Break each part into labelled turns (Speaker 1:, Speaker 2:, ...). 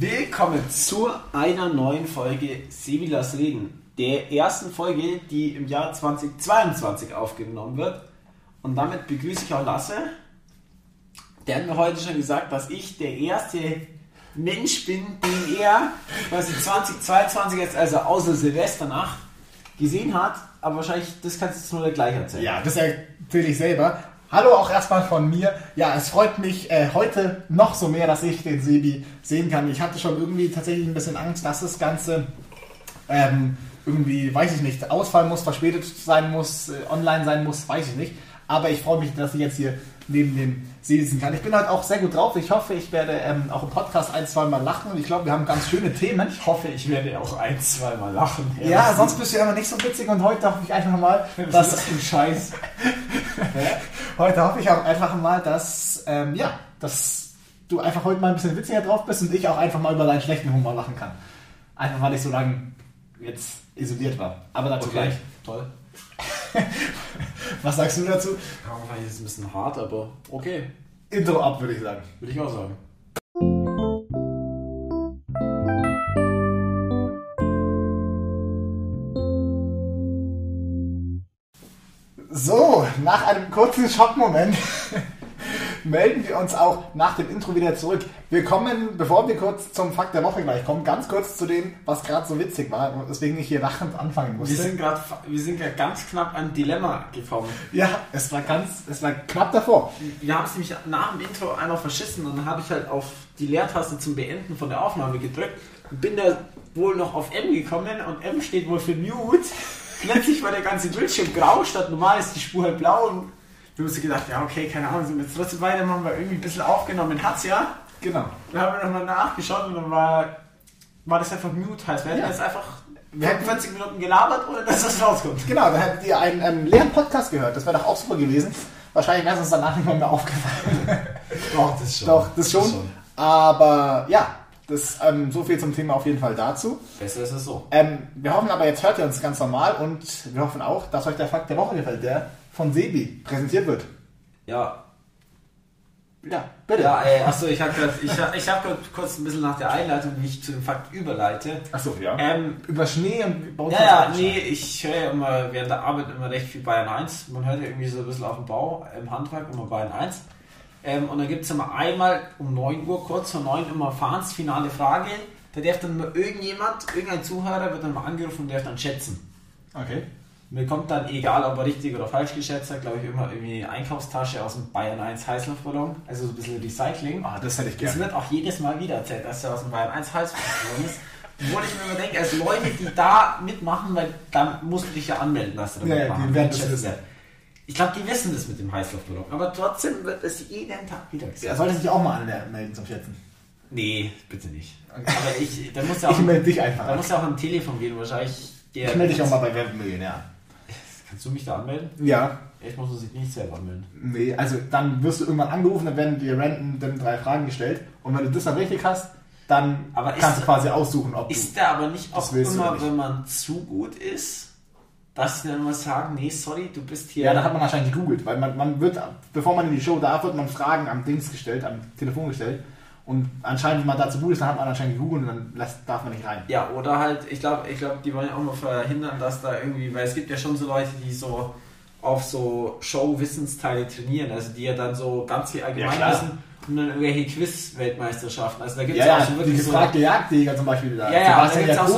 Speaker 1: Willkommen zu einer neuen Folge Sevilas Reden, der ersten Folge, die im Jahr 2022 aufgenommen wird. Und damit begrüße ich auch Lasse. Der hat mir heute schon gesagt, dass ich der erste Mensch bin, den er quasi 2022 jetzt, also außer Silvesternacht, gesehen hat. Aber wahrscheinlich, das kannst du jetzt nur gleich erzählen.
Speaker 2: Ja, das erzähle ich selber. Hallo auch erstmal von mir. Ja, es freut mich äh, heute noch so mehr, dass ich den Sebi sehen kann. Ich hatte schon irgendwie tatsächlich ein bisschen Angst, dass das Ganze ähm, irgendwie, weiß ich nicht, ausfallen muss, verspätet sein muss, äh, online sein muss, weiß ich nicht. Aber ich freue mich, dass ich jetzt hier neben dem See sitzen kann. Ich bin heute auch sehr gut drauf. Ich hoffe, ich werde ähm, auch im Podcast ein, zwei Mal lachen und ich glaube, wir haben ganz schöne Themen.
Speaker 1: Ich hoffe, ich werde auch ein, zwei Mal lachen.
Speaker 2: Ja, sonst bist du ja immer nicht so witzig und heute hoffe ich einfach mal,
Speaker 1: Was
Speaker 2: dass
Speaker 1: das ein Scheiß?
Speaker 2: Heute hoffe ich auch einfach mal, dass, ähm, ja, dass du einfach heute mal ein bisschen witziger drauf bist und ich auch einfach mal über deinen schlechten Humor lachen kann. Einfach weil ich so lange jetzt isoliert war. Aber dazu
Speaker 1: Okay,
Speaker 2: gleich.
Speaker 1: toll.
Speaker 2: Was sagst du dazu?
Speaker 1: Ja, vielleicht ist es ein bisschen hart, aber okay,
Speaker 2: Intro ab, würde ich sagen.
Speaker 1: würde ich auch sagen.
Speaker 2: So, nach einem kurzen Schockmoment melden wir uns auch nach dem Intro wieder zurück. Wir kommen, bevor wir kurz zum Fakt der Woche gleich kommen, ganz kurz zu dem, was gerade so witzig war und deswegen ich hier lachend anfangen
Speaker 1: Wir
Speaker 2: musste.
Speaker 1: sind gerade wir sind gerade ganz knapp an Dilemma gekommen.
Speaker 2: Ja, es war ganz, es war knapp davor.
Speaker 1: Wir haben es nämlich nach dem Intro einmal verschissen und dann habe ich halt auf die Leertaste zum Beenden von der Aufnahme gedrückt und bin da wohl noch auf M gekommen und M steht wohl für Mute. Plötzlich war der ganze Bildschirm grau, statt normal ist die Spur halt blau und wir haben uns gedacht, ja okay, keine Ahnung, sind wir jetzt trotzdem weitermachen, weil irgendwie ein bisschen aufgenommen hat's ja.
Speaker 2: Genau.
Speaker 1: Dann haben wir nochmal nachgeschaut und dann war, war das einfach Mute, heißt wir hätten
Speaker 2: Ja.
Speaker 1: jetzt einfach
Speaker 2: Wir hätten-
Speaker 1: 40 Minuten gelabert, ohne dass das rauskommt.
Speaker 2: Genau, da hättet ihr einen ähm, leeren Podcast gehört. Das wäre doch auch super gewesen. Wahrscheinlich wäre es uns danach nicht mal mehr aufgefallen.
Speaker 1: Doch, das schon.
Speaker 2: doch, das schon. Aber ja, das ähm, so viel zum Thema auf jeden Fall dazu.
Speaker 1: Besser ist es so.
Speaker 2: Ähm, wir hoffen aber, jetzt hört ihr uns ganz normal und wir hoffen auch, dass euch der Fakt der Woche gefällt, der von Sebi präsentiert wird.
Speaker 1: Ja,
Speaker 2: Ja, bitte.
Speaker 1: Ja, äh, achso, ich habe ich, hab- ich hab kurz ein bisschen nach der Einleitung, wie ich zu dem Fakt überleite.
Speaker 2: Achso, ja.
Speaker 1: Ähm,
Speaker 2: Über Schnee und uns
Speaker 1: ja, ja, nee, ich höre ja immer während der Arbeit immer recht viel Bayern 1. Man hört ja irgendwie so ein bisschen auf dem Bau, im Handwerk immer Bayern 1. Ähm, und dann gibt es immer einmal um 9 Uhr, kurz vor 9 immer Fahns finale Frage. Da darf dann immer irgendjemand, irgendein Zuhörer wird dann mal angerufen und darf dann schätzen.
Speaker 2: Okay.
Speaker 1: Mir kommt dann, egal ob er richtig oder falsch geschätzt hat, glaube ich, immer irgendwie eine Einkaufstasche aus dem Bayern 1 Heißluftballon. Also so ein bisschen Recycling.
Speaker 2: Ah, das hätte ich
Speaker 1: Das
Speaker 2: gerne.
Speaker 1: wird auch jedes Mal wieder erzählt, dass er aus dem Bayern 1 Hals geworden ist. Obwohl ich mir immer denke, also Leute, die da mitmachen, weil dann musst du dich ja anmelden, dass du da
Speaker 2: Ja, ja,
Speaker 1: mitmachen
Speaker 2: die werden das wissen.
Speaker 1: Ich glaube, die wissen das mit dem Heißluftballon. Aber trotzdem wird es jeden Tag wieder gesagt.
Speaker 2: Er sollte sich auch mal anmelden zum Schätzen.
Speaker 1: Nee, bitte nicht. Aber ich, da muss ja auch,
Speaker 2: Ich melde dich einfach
Speaker 1: da muss ja auch ein Telefon gehen, wahrscheinlich.
Speaker 2: Ich melde dich auch mal bei Werbemillionär.
Speaker 1: Kannst du mich da anmelden?
Speaker 2: Ja.
Speaker 1: Ich muss sich nicht selber anmelden.
Speaker 2: Nee, also dann wirst du irgendwann angerufen, dann werden dir random drei Fragen gestellt und wenn du das dann richtig hast, dann
Speaker 1: Aber ist-
Speaker 2: kannst du quasi aussuchen, ob du...
Speaker 1: Ist der aber nicht auch immer, wenn man zu gut ist, dass sie dann immer sagen, nee, sorry, du bist hier.
Speaker 2: Ja, da hat man wahrscheinlich gegoogelt, weil man, man wird, bevor man in die Show darf, wird man Fragen am Dings gestellt, am Telefon gestellt und anscheinend, wenn man dazu gut ist, dann hat man anscheinend gegoogelt und dann lässt, darf man nicht rein.
Speaker 1: Ja, oder halt, ich glaube, ich glaub, die wollen ja auch mal verhindern, dass da irgendwie, weil es gibt ja schon so Leute, die so auf so Show-Wissensteile trainieren, also die ja dann so ganz viel
Speaker 2: Ja,
Speaker 1: allgemein
Speaker 2: klar.
Speaker 1: wissen und dann irgendwelche Quiz-Weltmeisterschaften. Also da gibt es
Speaker 2: Ja,
Speaker 1: auch
Speaker 2: ja,
Speaker 1: so
Speaker 2: die
Speaker 1: wirklich so.
Speaker 2: gefragte Jagdjäger zum Beispiel da.
Speaker 1: Ja, ja, da gibt es auch, so,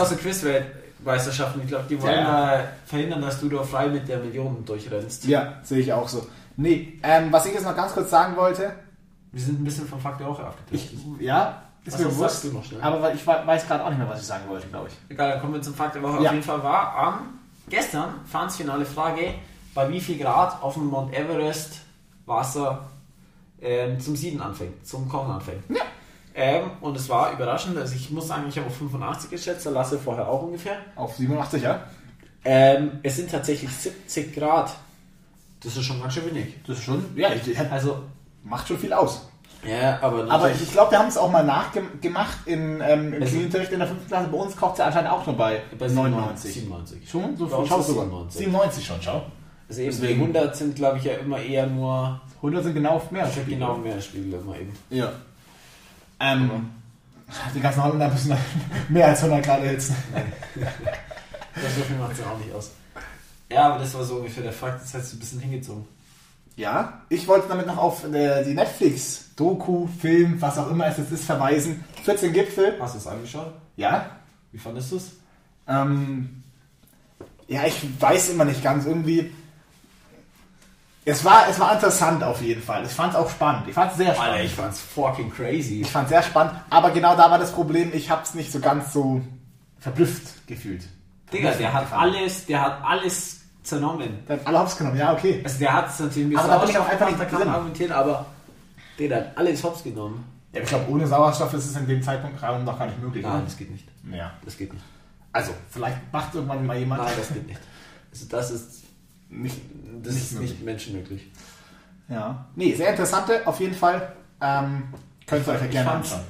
Speaker 1: auch so Quiz-Weltmeisterschaften. Ich glaube, die wollen
Speaker 2: Ja, ja.
Speaker 1: da verhindern, dass du da frei mit der Million durchrennst.
Speaker 2: Ja, sehe ich auch so. Nee, ähm, was ich jetzt noch ganz kurz sagen wollte,
Speaker 1: Wir sind ein bisschen vom Fakt der Woche abgedriftet.
Speaker 2: ich, ja, ist
Speaker 1: Was
Speaker 2: mir
Speaker 1: sagst
Speaker 2: bewusst,
Speaker 1: du noch schnell?
Speaker 2: aber ich we- weiß gerade auch nicht mehr, was ich sagen wollte, glaube ich.
Speaker 1: Egal, dann kommen wir zum Fakt der Woche.
Speaker 2: Ja.
Speaker 1: Auf jeden Fall war am gestern Fahrensfinale Frage, bei wie viel Grad auf dem Mount Everest Wasser ähm, zum Sieden anfängt, zum Kochen anfängt.
Speaker 2: Ja.
Speaker 1: Ähm, und es war überraschend, also ich muss sagen, ich habe auf 85 geschätzt, der Lasse vorher auch ungefähr.
Speaker 2: Auf 87, ja?
Speaker 1: Ähm, es sind tatsächlich 70 Grad. Das ist schon ganz schön wenig.
Speaker 2: Das ist schon, ja, ich,
Speaker 1: Also,
Speaker 2: macht schon viel aus.
Speaker 1: ja, aber,
Speaker 2: Aber
Speaker 1: natürlich-
Speaker 2: ich glaube, wir haben es auch mal nachgemacht in, ähm, im Chemieunterricht in der 5. Klasse. Bei uns kocht es ja anscheinend auch nur bei,
Speaker 1: bei
Speaker 2: 99.
Speaker 1: 97.
Speaker 2: Schon? So viel schau sogar.
Speaker 1: 97.
Speaker 2: 97 schon, schau.
Speaker 1: Also eben
Speaker 2: Deswegen-
Speaker 1: die 100 sind, glaube ich, ja immer eher nur
Speaker 2: 100 sind genau mehr.
Speaker 1: genau Meeresspiegel immer eben.
Speaker 2: Ja. Ähm, Die ganzen Holländer müssen mehr als 100 Grad erhitzen.
Speaker 1: Das so viel macht es ja auch nicht aus. Ja, aber das war so ungefähr der Fakt. Das heißt, du ein bisschen hingezogen.
Speaker 2: Ja, ich wollte damit noch auf äh, die Netflix-Doku, Film, was auch immer es jetzt ist, verweisen. 14 Gipfel.
Speaker 1: Hast du es angeschaut?
Speaker 2: Ja.
Speaker 1: Wie fandest du es?
Speaker 2: Ähm, ja, ich weiß immer nicht ganz. Irgendwie. Es war, es war interessant auf jeden Fall. Ich fand es auch spannend. Ich fand es sehr spannend.
Speaker 1: Alter, ich fand's fucking crazy.
Speaker 2: Ich fand es sehr spannend. Aber genau da war das Problem, ich habe es nicht so ganz so verblüfft gefühlt.
Speaker 1: Digga, der hat alles, der hat alles zernommen.
Speaker 2: Der hat alle hops genommen, ja, okay.
Speaker 1: Also der hat es natürlich
Speaker 2: Aber da bin ich auch einfach nicht
Speaker 1: kann man
Speaker 2: drin.
Speaker 1: argumentieren, aber der hat alles hops genommen.
Speaker 2: Ja, ich glaube, ohne Sauerstoff ist es in dem Zeitpunkt gerade noch gar nicht möglich.
Speaker 1: Nein,
Speaker 2: oder?
Speaker 1: das geht nicht.
Speaker 2: Ja.
Speaker 1: Das geht nicht.
Speaker 2: Also, vielleicht macht irgendwann mal jemand.
Speaker 1: Nein, das geht nicht. Also das ist
Speaker 2: Nicht,
Speaker 1: das
Speaker 2: Nicht
Speaker 1: ist
Speaker 2: möglich.
Speaker 1: nicht menschenmöglich.
Speaker 2: ja. Nee, sehr interessante, auf jeden Fall. Ähm, könnt ihr euch ja gerne anschauen.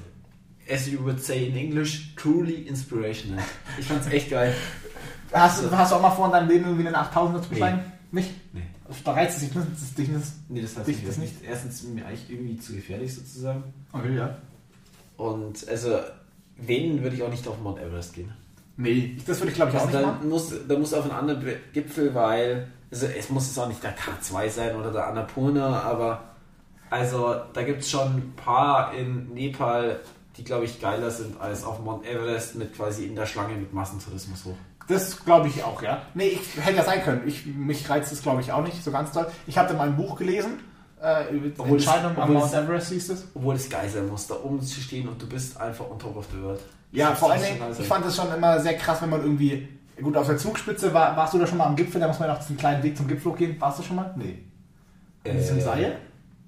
Speaker 1: As you would say in English, truly inspirational. Ich fand's echt geil.
Speaker 2: Hast, du- hast du auch mal vor, in deinem Leben irgendwie einen 8000er zu besteigen? Nicht?
Speaker 1: Nee.
Speaker 2: Da reizt es dich nicht. Das, dich nicht.
Speaker 1: Nee, das heißt
Speaker 2: Dich
Speaker 1: nicht.
Speaker 2: das
Speaker 1: Das nicht. Erstens ist mir eigentlich irgendwie zu gefährlich sozusagen.
Speaker 2: Okay, ja.
Speaker 1: Und also, wenn würde ich auch nicht auf Mount Everest gehen.
Speaker 2: Nee, das würde ich glaube ich auch
Speaker 1: Also
Speaker 2: nicht
Speaker 1: da
Speaker 2: machen.
Speaker 1: muss, da muss auf einen anderen Gipfel, weil also es muss jetzt auch nicht der K2 sein oder der Annapurna, aber also da gibt es schon ein paar in Nepal, die glaube ich geiler sind als auf Mount Everest mit quasi in der Schlange mit Massentourismus hoch.
Speaker 2: Das glaube ich auch, ja. Nee, ich hätte ja sein können. Ich, mich reizt das glaube ich auch nicht so ganz toll. Ich habe da mal ein Buch gelesen. Äh,
Speaker 1: Obwohl es-
Speaker 2: Entscheidung am
Speaker 1: obwohl
Speaker 2: Mount
Speaker 1: es-
Speaker 2: Everest hieß es.
Speaker 1: Obwohl es geil sein muss, da oben zu stehen und du bist einfach on top of the world.
Speaker 2: Ja,
Speaker 1: Das
Speaker 2: vor allen Dingen, ich fand es schon immer sehr krass, wenn man irgendwie. Gut, auf der Zugspitze war, warst du da schon mal am Gipfel, da muss man noch diesen kleinen Weg zum Gipfel hochgehen. Warst du schon mal? Nee. In diesem
Speaker 1: Äh,
Speaker 2: Seil?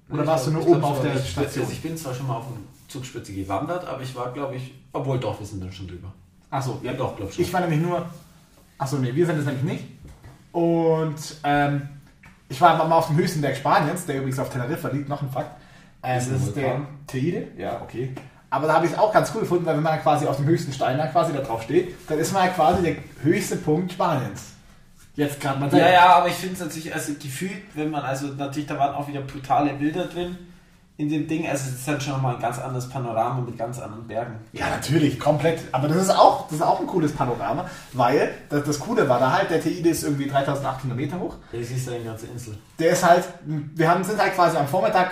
Speaker 2: Oder
Speaker 1: Ich
Speaker 2: warst du nur
Speaker 1: ich
Speaker 2: oben
Speaker 1: glaub
Speaker 2: auf der
Speaker 1: ich,
Speaker 2: Station?
Speaker 1: Also ich bin zwar schon mal auf der Zugspitze gewandert, aber ich war glaube ich, obwohl doch, wir sind dann schon drüber.
Speaker 2: Achso,
Speaker 1: Ja doch, glaube schon.
Speaker 2: Ich war nämlich nur. Achso, nee, wir sind es nämlich nicht. Und ähm, ich war mal auf dem höchsten Berg Spaniens, der übrigens auf Teneriffa liegt, noch ein Fakt. Ähm,
Speaker 1: Ist
Speaker 2: das ist der? Teide, ja, okay. Aber da habe ich es auch ganz cool gefunden, weil wenn man quasi auf dem höchsten Stein da quasi da drauf steht, dann ist man ja quasi der höchste Punkt Spaniens. Jetzt gerade mal
Speaker 1: Ja, ja, aber ich finde es natürlich, also gefühlt, wenn man, also natürlich, da waren auch wieder brutale Bilder drin in dem Ding, also es ist dann schon nochmal ein ganz anderes Panorama mit ganz anderen Bergen.
Speaker 2: Ja, natürlich, komplett. Aber das ist auch, das ist auch ein cooles Panorama, weil das, das Coole war da halt, der Teide ist irgendwie 3800 Meter hoch.
Speaker 1: Ja, siehst du eine ganze Insel.
Speaker 2: Der ist halt, wir haben, sind halt quasi am Vormittag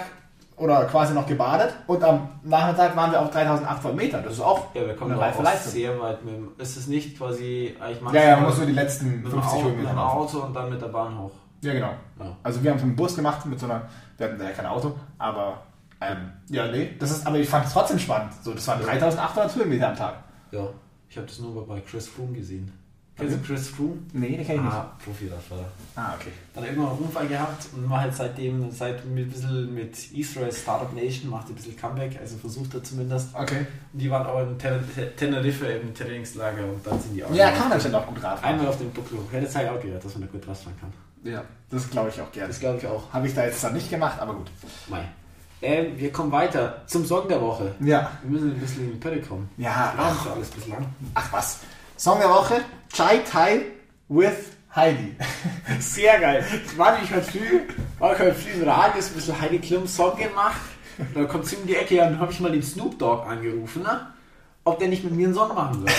Speaker 2: oder quasi noch gebadet und am Nachmittag waren wir auf 3800 Meter. Das ist auch
Speaker 1: Ja, wir kommen
Speaker 2: eine reife Leistung.
Speaker 1: sehr weit mit dem, ist es nicht quasi, eigentlich
Speaker 2: Ja, ja, man
Speaker 1: maximal
Speaker 2: muss nur die letzten
Speaker 1: mit dem
Speaker 2: 50
Speaker 1: Auto, mit
Speaker 2: Kilometer
Speaker 1: dem. Auto und dann mit der Bahn hoch.
Speaker 2: Ja, genau.
Speaker 1: Ja.
Speaker 2: Also wir haben es mit dem Bus gemacht, mit so einer, wir hatten ja kein Auto, aber ähm, ja, nee, das ist, aber ich fand es trotzdem spannend. So, das waren 3800 Höhenmeter am Tag.
Speaker 1: Ja, ich habe das nur bei Chris Froome gesehen. Kennst du Chris Froome?
Speaker 2: Nee, den kenn ich nicht.
Speaker 1: Ah, Profiradfahrer.
Speaker 2: Ah, okay.
Speaker 1: Dann irgendwann einen Unfall gehabt und war halt seitdem, seit mit, ein bisschen mit Israel Startup Nation, macht ein bisschen Comeback, also versucht er zumindest.
Speaker 2: Okay.
Speaker 1: Und die waren auch in Ten Tenerife im Trainingslager und dann sind die auch.
Speaker 2: Ja, kann man anscheinend auch gut Radfahren.
Speaker 1: Einmal auf den Buckel hoch. Ja, das habe ich auch gehört, dass man da gut Radfahren kann.
Speaker 2: Ja, das glaube ich auch gerne.
Speaker 1: Das glaube ich auch.
Speaker 2: Habe ich da jetzt dann nicht gemacht, aber gut.
Speaker 1: Mai. Ähm, wir kommen weiter zum Song der Woche.
Speaker 2: Ja.
Speaker 1: Wir müssen ein bisschen in die Pötte kommen.
Speaker 2: Ja,
Speaker 1: Wir haben
Speaker 2: ach,
Speaker 1: alles bislang.
Speaker 2: ach was. Song der Woche, Chai Tai with Heidi.
Speaker 1: Sehr geil. Ich war nämlich heute früh, war ich heute früh im Radio, ist ein bisschen Heidi Klum Song gemacht. Dann kommt sie um die Ecke und dann habe ich mal den Snoop Dogg angerufen, ne? ob der nicht mit mir einen Song machen würde.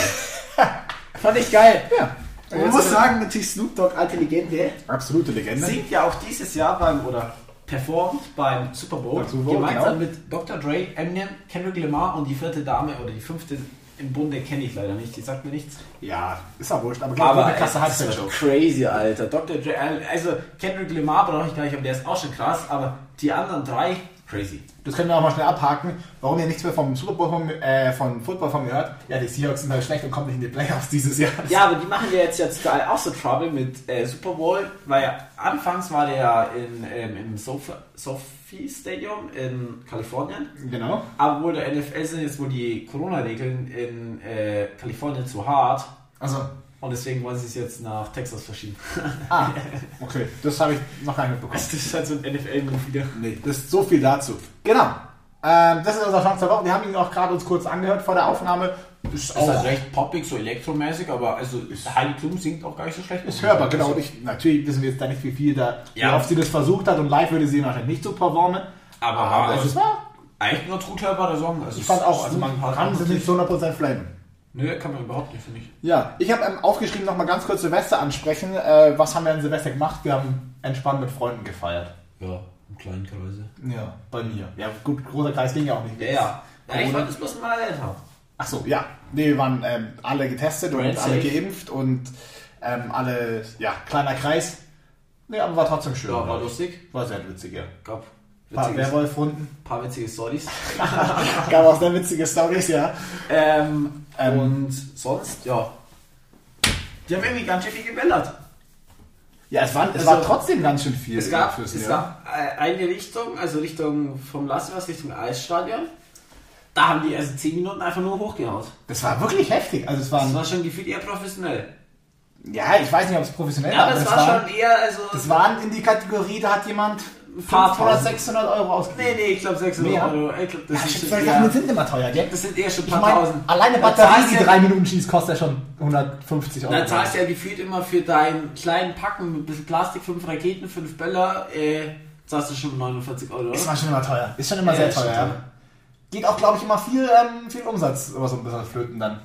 Speaker 1: Fand ich geil.
Speaker 2: Ja.
Speaker 1: Man muss sagen, natürlich Snoop Dogg, alte Legende,
Speaker 2: Absolute Legende.
Speaker 1: singt ja auch dieses Jahr beim, oder performt beim Super Bowl,
Speaker 2: Beim Super Bowl,
Speaker 1: gemeinsam
Speaker 2: genau.
Speaker 1: mit Dr. Dre, Eminem, Kendrick Lamar und die vierte Dame oder die fünfte im Bunde kenne ich leider nicht, die sagt mir nichts.
Speaker 2: Ja, ist auch wurscht, aber,
Speaker 1: Aber
Speaker 2: eine krasse Halbzeitshow.
Speaker 1: schon crazy, Alter. Dr. Dre, also Kendrick Lamar brauche ich gar nicht, aber der ist auch schon krass, aber die anderen drei, crazy.
Speaker 2: Das können wir auch mal schnell abhaken. Warum ihr nichts mehr vom Super Bowl von, äh, von Football von mir hört? Ja, die Seahawks sind halt schlecht und kommen nicht in die Playoffs dieses Jahr.
Speaker 1: Ja, aber die machen ja jetzt, jetzt auch so Trouble mit äh, Super Bowl, weil ja, anfangs war der ja in, ähm, im Sophie, Sophie Stadium in Kalifornien.
Speaker 2: Genau.
Speaker 1: Aber wohl der NFL sind jetzt wohl die Corona-Regeln in äh, Kalifornien zu hart
Speaker 2: Also,
Speaker 1: und deswegen wollen sie es jetzt nach Texas verschieben.
Speaker 2: ah, okay. Das habe ich noch gar nicht mitbekommen.
Speaker 1: Also das ist halt so ein NFL-Move wieder.
Speaker 2: Nee, das ist so viel dazu. Genau. Ähm, das ist unser Chance der Woche. Wir haben ihn auch gerade uns kurz angehört vor der Aufnahme. Ist
Speaker 1: Ist
Speaker 2: auch
Speaker 1: halt recht poppig, so elektromäßig, aber also Heidi Klum singt auch gar nicht so schlecht.
Speaker 2: ist hörbar, genau. Und ich, natürlich wissen wir jetzt da nicht, wie viel da,
Speaker 1: Ja.
Speaker 2: wie oft sie das versucht hat und live würde sie wahrscheinlich nicht so performen.
Speaker 1: Aber,
Speaker 2: Aber
Speaker 1: also,
Speaker 2: es war
Speaker 1: Eigentlich nur gut hörbare Song. Also
Speaker 2: Ich fand auch, also man
Speaker 1: paar
Speaker 2: kann es nicht zu 100% flamen.
Speaker 1: Nö, kann man überhaupt nicht, finde ich.
Speaker 2: Ja, ich habe ähm, aufgeschrieben, noch mal ganz kurz Silvester ansprechen. Äh, was haben wir an Silvester gemacht? Wir haben entspannt mit Freunden gefeiert.
Speaker 1: Ja, im kleinen Kreise.
Speaker 2: Ja, bei mir. Ja, gut, großer Kreis ging ja auch nicht.
Speaker 1: Ja, ja. ja ich wollte es bloß mal haben.
Speaker 2: Ach so, ja. Nee, wir waren ähm, alle getestet und
Speaker 1: Brand
Speaker 2: alle
Speaker 1: safe.
Speaker 2: geimpft und ähm, alle, ja, kleiner Kreis. Nee, aber war trotzdem schön.
Speaker 1: Ja, war lustig.
Speaker 2: War sehr witzig, ja.
Speaker 1: Gab
Speaker 2: Paar Werwolf-Runden.
Speaker 1: paar witzige Stories.
Speaker 2: Gab auch sehr witzige Stories, ja.
Speaker 1: ähm,
Speaker 2: Ähm,
Speaker 1: und sonst, ja. Die haben irgendwie ganz schön viel gebellert.
Speaker 2: Ja, es, waren, es
Speaker 1: Also,
Speaker 2: war trotzdem ganz schön viel.
Speaker 1: Es gab,
Speaker 2: fürs
Speaker 1: es gab äh, eine Richtung, also Richtung vom Lasswas, Richtung Eisstadion. Da haben die also 10 Minuten einfach nur hochgehaut.
Speaker 2: Das war wirklich heftig. Also es
Speaker 1: Das
Speaker 2: waren,
Speaker 1: war schon gefühlt eher professionell.
Speaker 2: ja, ich weiß nicht, ob es professionell
Speaker 1: Ja,
Speaker 2: war,
Speaker 1: aber
Speaker 2: aber
Speaker 1: es war schon eher, also.
Speaker 2: das waren in die Kategorie, da hat jemand 500,
Speaker 1: tausend.
Speaker 2: 600 Euro ausgegeben.
Speaker 1: nee, nee, ich glaube 600
Speaker 2: Mehr?
Speaker 1: Euro. Ich glaub, das,
Speaker 2: Ja,
Speaker 1: ist schon
Speaker 2: Sachen sind immer teuer, gell?
Speaker 1: das sind eher schon ein
Speaker 2: Ich
Speaker 1: paar
Speaker 2: meine,
Speaker 1: tausend.
Speaker 2: alleine Batterie, die
Speaker 1: du-
Speaker 2: 3 Minuten schießt, kostet ja schon 150 Euro.
Speaker 1: Dann zahlst du ja gefühlt immer für deinen kleinen Packen mit ein bisschen Plastik, 5 Raketen, 5 Böller, äh, zahlst du schon 49 Euro,
Speaker 2: Ist
Speaker 1: oder?
Speaker 2: mal schon immer teuer. Ist schon immer
Speaker 1: Ja,
Speaker 2: sehr
Speaker 1: ist
Speaker 2: teuer, ja. Geht auch, glaube ich, immer viel, ähm, viel Umsatz über so ein bisschen flöten dann.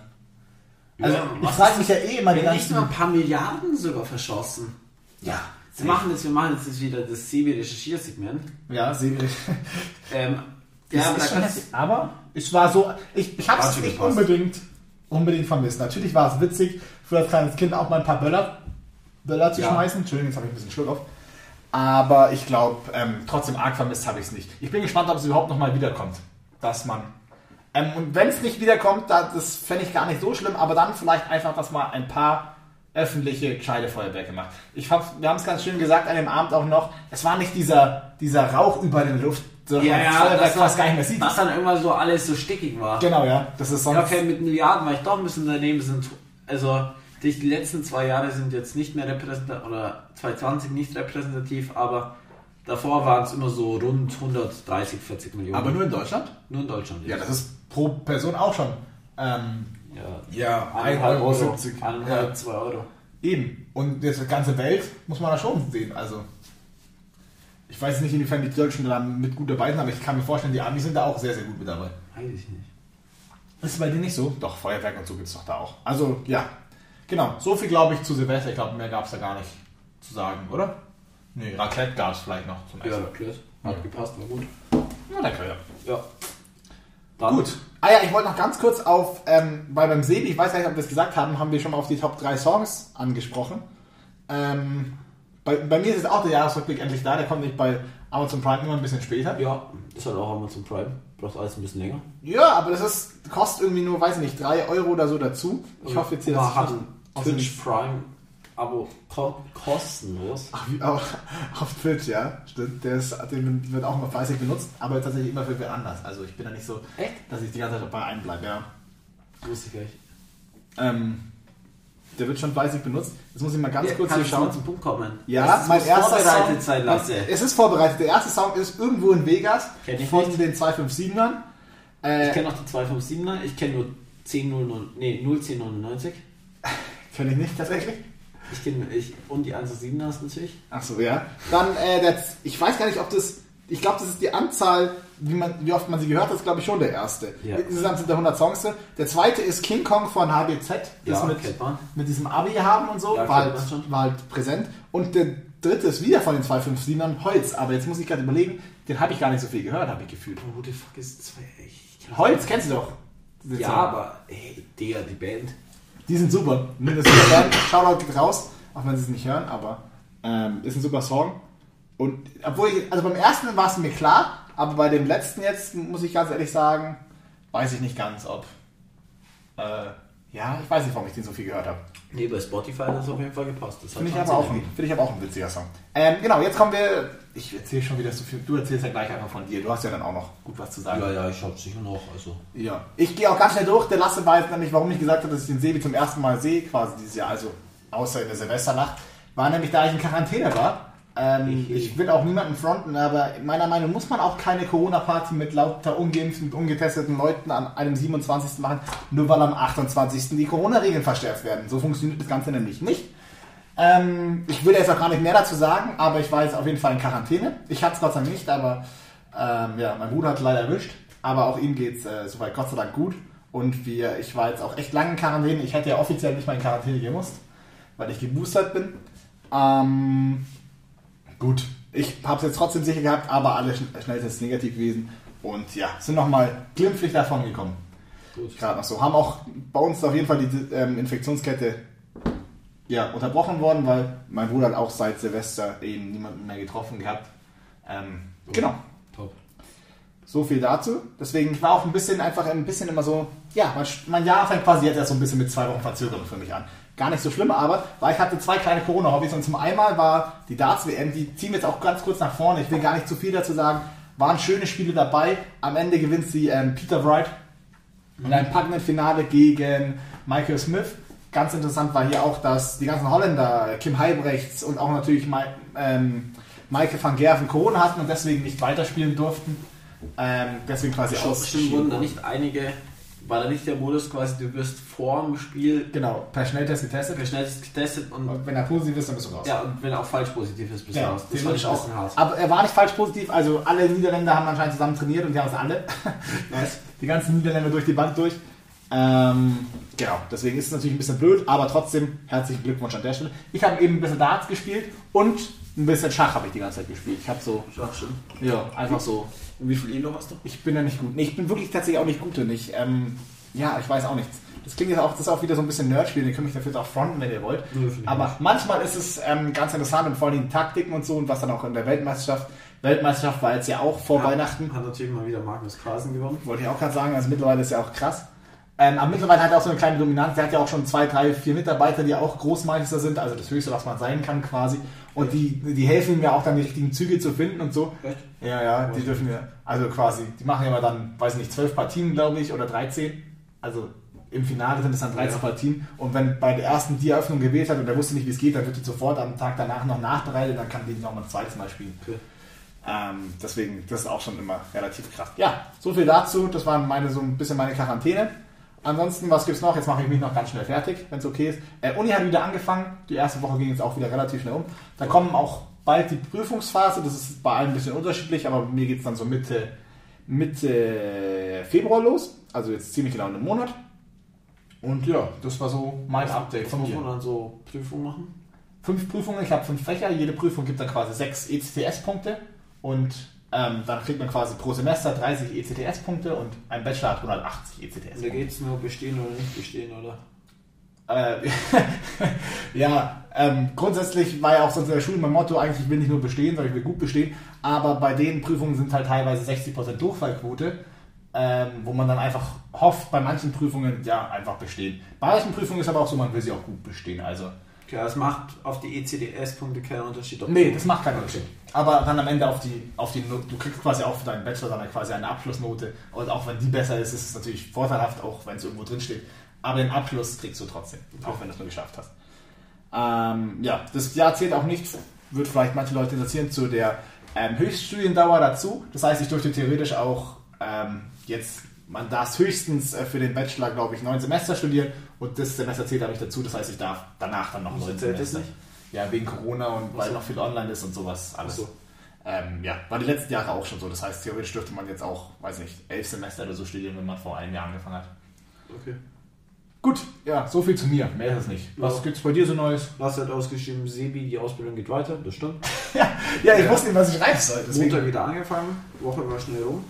Speaker 2: Also,
Speaker 1: Ja,
Speaker 2: ich frage
Speaker 1: ist
Speaker 2: mich ja eh immer die
Speaker 1: Wenn nicht nur
Speaker 2: ganzen...
Speaker 1: ein paar Milliarden sogar verschossen.
Speaker 2: Ja,
Speaker 1: Wir machen jetzt, wir machen jetzt wieder das Sebi-Recherchiersegment.
Speaker 2: Ja, ich.
Speaker 1: Ähm,
Speaker 2: Ja, ist schon aber es war so, ich, ich habe es nicht
Speaker 1: gepasst.
Speaker 2: unbedingt, unbedingt vermisst. Natürlich war es witzig, für als kleines Kind auch mal ein paar Böller, Böller zu
Speaker 1: Ja.
Speaker 2: schmeißen. Entschuldigung, jetzt habe ich ein bisschen Schluck auf. Aber ich glaube, ähm, trotzdem arg vermisst habe ich es nicht. Ich bin gespannt, ob es überhaupt nochmal wiederkommt. Dass man. Ähm, und wenn es nicht wiederkommt, da, das fände ich gar nicht so schlimm, aber dann vielleicht einfach, dass mal ein paar öffentliche gescheite Feuerwerke macht. Ich hab, wir haben es ganz schön gesagt an dem Abend auch noch, es war nicht dieser, dieser Rauch über den Luft, sondern
Speaker 1: ja,
Speaker 2: das
Speaker 1: ja,
Speaker 2: Feuerwerk
Speaker 1: dann,
Speaker 2: gar nicht mehr sieht.
Speaker 1: dass dann irgendwann so alles so stickig war.
Speaker 2: Genau, ja. Das ist sonst.
Speaker 1: Ja, okay, mit Milliarden war ich doch ein bisschen daneben. Sind, also die, letzten zwei Jahre sind jetzt nicht mehr repräsentativ, oder 2020 nicht repräsentativ, aber davor waren es immer so rund 130, 40 Millionen.
Speaker 2: Aber nur in Deutschland?
Speaker 1: Nur in Deutschland.
Speaker 2: Ja, das ist pro Person auch schon. Ähm,
Speaker 1: ja.
Speaker 2: ja,
Speaker 1: 1,70
Speaker 2: 1,70
Speaker 1: Euro.
Speaker 2: Euro.
Speaker 1: 1,5,
Speaker 2: Ja,
Speaker 1: 2 Euro.
Speaker 2: eben. Und jetzt die ganze Welt muss man da schon sehen. Also, ich weiß nicht, inwiefern die Deutschen da mit gut dabei sind, aber ich kann mir vorstellen, die Amis sind da auch sehr, sehr gut mit dabei.
Speaker 1: Weiß ich nicht.
Speaker 2: Ist bei denen nicht so? Doch, Feuerwerk und so gibt es doch da auch. Also, ja. Genau, so viel glaube ich zu Silvester. Ich glaube, mehr gab es da gar nicht zu sagen, oder? Nee, Raclette gab es vielleicht noch zum
Speaker 1: Ja,
Speaker 2: Essen.
Speaker 1: erklärt. Hat gepasst, war gut.
Speaker 2: Ja, lecker, ja.
Speaker 1: Ja. Dann,
Speaker 2: Gut. Ah ja, ich wollte noch ganz kurz auf, ähm, weil beim Sebi, ich weiß nicht, ob wir es gesagt haben, haben wir schon mal auf die Top 3 Songs angesprochen. Ähm, bei, bei mir ist jetzt auch der Jahresrückblick endlich da, der kommt nicht bei Amazon Prime immer ein bisschen später.
Speaker 1: Ja, ist halt auch Amazon Prime. Braucht alles ein bisschen länger.
Speaker 2: Ja, aber das ist, kostet irgendwie nur, weiß ich nicht, 3 Euro oder so dazu. Ich hoffe jetzt hier, dass ich
Speaker 1: Twitch Prime Abo ko kostenlos.
Speaker 2: Ach, wie auch auf Twitch, ja, stimmt. Der ist, den wird auch immer fleißig benutzt, aber tatsächlich immer für wen anders. Also ich bin da nicht so,
Speaker 1: Echt?
Speaker 2: dass ich die ganze Zeit bei einem bleibe, ja.
Speaker 1: Wusste ich gar nicht.
Speaker 2: Ähm, der wird schon fleißig benutzt. Jetzt muss ich mal ganz
Speaker 1: Ja,
Speaker 2: kurz hier
Speaker 1: ich
Speaker 2: schauen.
Speaker 1: mal zum Punkt kommen.
Speaker 2: Ja, mein erster
Speaker 1: vorbereitet
Speaker 2: Song,
Speaker 1: sein lasse.
Speaker 2: Es ist vorbereitet. Der erste Song ist irgendwo in Vegas von
Speaker 1: nicht.
Speaker 2: den 257ern. Äh,
Speaker 1: Ich kenne noch die 257er, ich kenne nur 1009, nee, 01099.
Speaker 2: Kenn ich nicht tatsächlich.
Speaker 1: Ich kenne ich und die 107er natürlich.
Speaker 2: Ach so, ja. Dann, äh, der, ich weiß gar nicht, ob das, ich glaube, das ist die Anzahl, wie, man, wie oft man sie gehört hat, ist glaube ich schon der erste.
Speaker 1: Ja.
Speaker 2: Insgesamt sind da 100 Songs drin. Der zweite ist King Kong von HBZ, das
Speaker 1: Ja,
Speaker 2: mit, mit diesem Abi haben und so,
Speaker 1: Ja,
Speaker 2: war, halt, war halt präsent. Und der dritte ist wieder von den 257ern, Holz. Aber jetzt muss ich gerade überlegen, den habe ich gar nicht so viel gehört, habe ich gefühlt.
Speaker 1: Who the fuck ist zwei?
Speaker 2: Holz kennst du doch.
Speaker 1: Ja,
Speaker 2: Song.
Speaker 1: aber ey, Digga, die Band.
Speaker 2: Die sind super. Mindestens super Band. Shoutout geht raus, auch wenn sie es nicht hören, aber ähm, ist ein super Song. Und obwohl ich, also beim ersten war es mir klar, aber bei dem letzten jetzt muss ich ganz ehrlich sagen, weiß ich nicht ganz, ob. Äh, ja, ich weiß nicht, warum ich den so viel gehört habe.
Speaker 1: Nee, bei Spotify hat das auf jeden Fall gepasst. Das
Speaker 2: Finde ich, aber auch ein- finde ich aber auch ein witziger Song. Ähm, genau, jetzt kommen wir. Ich erzähle schon wieder so viel. Du erzählst ja gleich einfach von dir. Du hast ja dann auch noch gut was zu sagen.
Speaker 1: Ja, ja, ich hab sicher noch. Also.
Speaker 2: Ja. Ich gehe auch ganz schnell durch. Der Lasse jetzt nämlich, warum ich gesagt habe, dass ich den Sebi zum ersten Mal sehe, quasi dieses Jahr, also außer in der Silvesternacht, war nämlich, da ich in Quarantäne war. Ähm,
Speaker 1: Ich-
Speaker 2: ich will auch niemanden fronten, aber meiner Meinung nach muss man auch keine Corona-Party mit lauter ungeimpften und ungetesteten Leuten an einem 27. machen, nur weil am 28. die Corona-Regeln verschärft werden. So funktioniert das Ganze nämlich nicht. Ähm, ich will jetzt auch gar nicht mehr dazu sagen, aber ich war jetzt auf jeden Fall in Quarantäne. Ich hatte es Gott sei Dank nicht, aber ähm, ja, mein Bruder hat leider erwischt. Aber auch ihm geht es äh, soweit Gott sei Dank gut. Und wir, ich war jetzt auch echt lange in Quarantäne. Ich hätte ja offiziell nicht mal in Quarantäne gemusst, weil ich geboostert bin. Ähm, gut, ich habe es jetzt trotzdem sicher gehabt, aber alle Schn- Schnelltests negativ gewesen. Und ja, sind nochmal glimpflich davon gekommen. Gerade noch so. Haben auch bei uns auf jeden Fall die ähm, Infektionskette ja, unterbrochen worden, weil mein Bruder hat auch seit Silvester eben niemanden mehr getroffen gehabt. Ähm, genau.
Speaker 1: Top.
Speaker 2: So viel dazu. Deswegen ich war auch ein bisschen einfach ein bisschen immer so, ja, mein, mein Jahr fängt quasi jetzt erst so ein bisschen mit zwei Wochen Verzögerung für mich an. Gar nicht so schlimm, aber weil ich hatte zwei kleine Corona-Hobbys und zum einmal war die Darts-WM, die ziehen wir jetzt auch ganz kurz nach vorne. Ich will gar nicht zu viel dazu sagen. Waren schöne Spiele dabei. Am Ende gewinnt sie ähm, Peter Wright in einem packenden Finale gegen Michael Smith. Ganz interessant war hier auch, dass die ganzen Holländer, Kim Heibrechts und auch natürlich Ma ähm, Maike van Gerven Corona hatten und deswegen nicht weiterspielen durften. Ähm, deswegen quasi
Speaker 1: Bestimmt
Speaker 2: ausgeschieden.
Speaker 1: wurden da nicht einige, war da nicht der Modus quasi, du wirst vor dem Spiel
Speaker 2: Genau, per Schnelltest getestet.
Speaker 1: per Schnelltest getestet und,
Speaker 2: Und wenn er positiv ist, dann bist du raus.
Speaker 1: ja, und wenn er auch falsch positiv ist, bist du
Speaker 2: Ja,
Speaker 1: raus. Das
Speaker 2: theoretisch
Speaker 1: ein
Speaker 2: auch.
Speaker 1: hart.
Speaker 2: Aber er war nicht falsch positiv, also alle Niederländer haben anscheinend zusammen trainiert und die haben es alle.
Speaker 1: Nice.
Speaker 2: Die ganzen Niederländer durch die Bank durch. Ähm, genau, deswegen ist es natürlich ein bisschen blöd, aber trotzdem herzlichen Glückwunsch an der Stelle. Ich habe eben ein bisschen Darts gespielt und ein bisschen Schach habe ich die ganze Zeit gespielt. Ich habe so,
Speaker 1: Ach, stimmt.
Speaker 2: ja, einfach so.
Speaker 1: Und wie viel Elo hast du?
Speaker 2: Ich bin ja nicht gut. Nee, ich bin wirklich tatsächlich auch nicht gut und ich, ähm, ja, ich weiß auch nichts. Das klingt jetzt auch, das ist auch wieder so ein bisschen Nerdspiel, ihr könnt mich dafür jetzt auch fronten, wenn ihr wollt. Aber manchmal ist es ähm, ganz interessant und vor allem Taktiken und so und was dann auch in der Weltmeisterschaft. Weltmeisterschaft war jetzt ja auch vor Weihnachten.
Speaker 1: Hat natürlich mal wieder Magnus Carlsen gewonnen.
Speaker 2: Wollte ich auch gerade sagen, also mittlerweile ist ja auch krass. Ähm, aber mittlerweile hat er auch so eine kleine Dominanz. Der hat ja auch schon zwei, drei, vier Mitarbeiter, die auch Großmeister sind, also das Höchste, was man sein kann quasi. Und die, die helfen ihm ja auch dann die richtigen Züge zu finden und so.
Speaker 1: Echt?
Speaker 2: Ja, ja, die dürfen ja, also quasi, die machen ja immer dann, weiß nicht, zwölf Partien, glaube ich, oder 13. Also im Finale sind es dann 13
Speaker 1: Ja.
Speaker 2: Partien. Und wenn bei der ersten die Eröffnung gewählt hat und er wusste nicht, wie es geht, dann wird die sofort am Tag danach noch nachbereitet, dann kann die nochmal ein zweites Mal spielen.
Speaker 1: Okay.
Speaker 2: Ähm, deswegen, das ist auch schon immer relativ krass. Ja, so viel dazu. Das waren meine, so ein bisschen meine Quarantäne. Ansonsten, was gibt's noch? Jetzt mache ich mich noch ganz schnell fertig, wenn es okay ist. Äh, Uni hat wieder angefangen. Die erste Woche ging jetzt auch wieder relativ schnell um. Da kommen auch bald die Prüfungsphase. Das ist bei allen ein bisschen unterschiedlich, aber mir geht's dann so Mitte, Mitte Februar los. Also jetzt ziemlich genau einen Monat. Und ja, das war so mein Update
Speaker 1: Was
Speaker 2: von
Speaker 1: muss
Speaker 2: mir.
Speaker 1: man dann so Prüfungen machen?
Speaker 2: fünf Prüfungen, ich habe fünf Fächer, jede Prüfung gibt dann quasi sechs ECTS-Punkte und ähm, dann kriegt man quasi pro Semester 30 ECTS-Punkte und ein Bachelor hat 180
Speaker 1: Und da
Speaker 2: ECTS-Punkte.
Speaker 1: geht es nur bestehen oder nicht bestehen, oder?
Speaker 2: Äh, ja, ähm, grundsätzlich war ja auch sonst in der Schule mein Motto, eigentlich ich will nicht nur bestehen, sondern ich will gut bestehen, aber bei den Prüfungen sind halt teilweise 60% Durchfallquote, ähm, wo man dann einfach hofft, bei manchen Prüfungen ja einfach bestehen. Bei manchen Prüfungen ist aber auch so, man will sie auch gut bestehen, also
Speaker 1: Okay, das macht auf die ECDS-Punkte keinen Unterschied.
Speaker 2: Nee, das macht keinen Unterschied. Aber dann am Ende auf die, auf die Not, du kriegst quasi auch für deinen Bachelor dann quasi eine Abschlussnote. Und auch wenn die besser ist, ist es natürlich vorteilhaft, auch wenn es irgendwo drin steht. Aber den Abschluss kriegst du trotzdem, auch wenn du es nur geschafft hast. Ähm, ja, das Jahr zählt auch nicht, wird vielleicht manche Leute interessieren, zu der ähm, Höchststudiendauer dazu. Das heißt, ich durfte theoretisch auch ähm, jetzt, man darf höchstens äh, für den Bachelor, glaube ich, neun Semester studieren und das Semester zählt aber nicht dazu. Das heißt, ich darf danach dann noch neun
Speaker 1: zählt das
Speaker 2: Semester.
Speaker 1: nicht?
Speaker 2: Ja, wegen Corona und weil
Speaker 1: so.
Speaker 2: noch viel online ist und sowas alles.
Speaker 1: So.
Speaker 2: Ähm, ja, war die letzten Jahre auch schon so. Das heißt, theoretisch dürfte man jetzt auch, weiß nicht, elf Semester oder so studieren, wenn man vor einem Jahr angefangen hat.
Speaker 1: Okay.
Speaker 2: Gut, ja, so viel zu mir. Mehr ist es nicht. Was
Speaker 1: Ja.
Speaker 2: gibt's bei dir so Neues?
Speaker 1: Was hat ausgeschrieben, Sebi, die Ausbildung geht weiter, das stimmt.
Speaker 2: ja, ja, ich
Speaker 1: Ja.
Speaker 2: wusste nicht, was ich schreiben soll. Deswegen
Speaker 1: Montag wieder angefangen, Woche war schnell rum.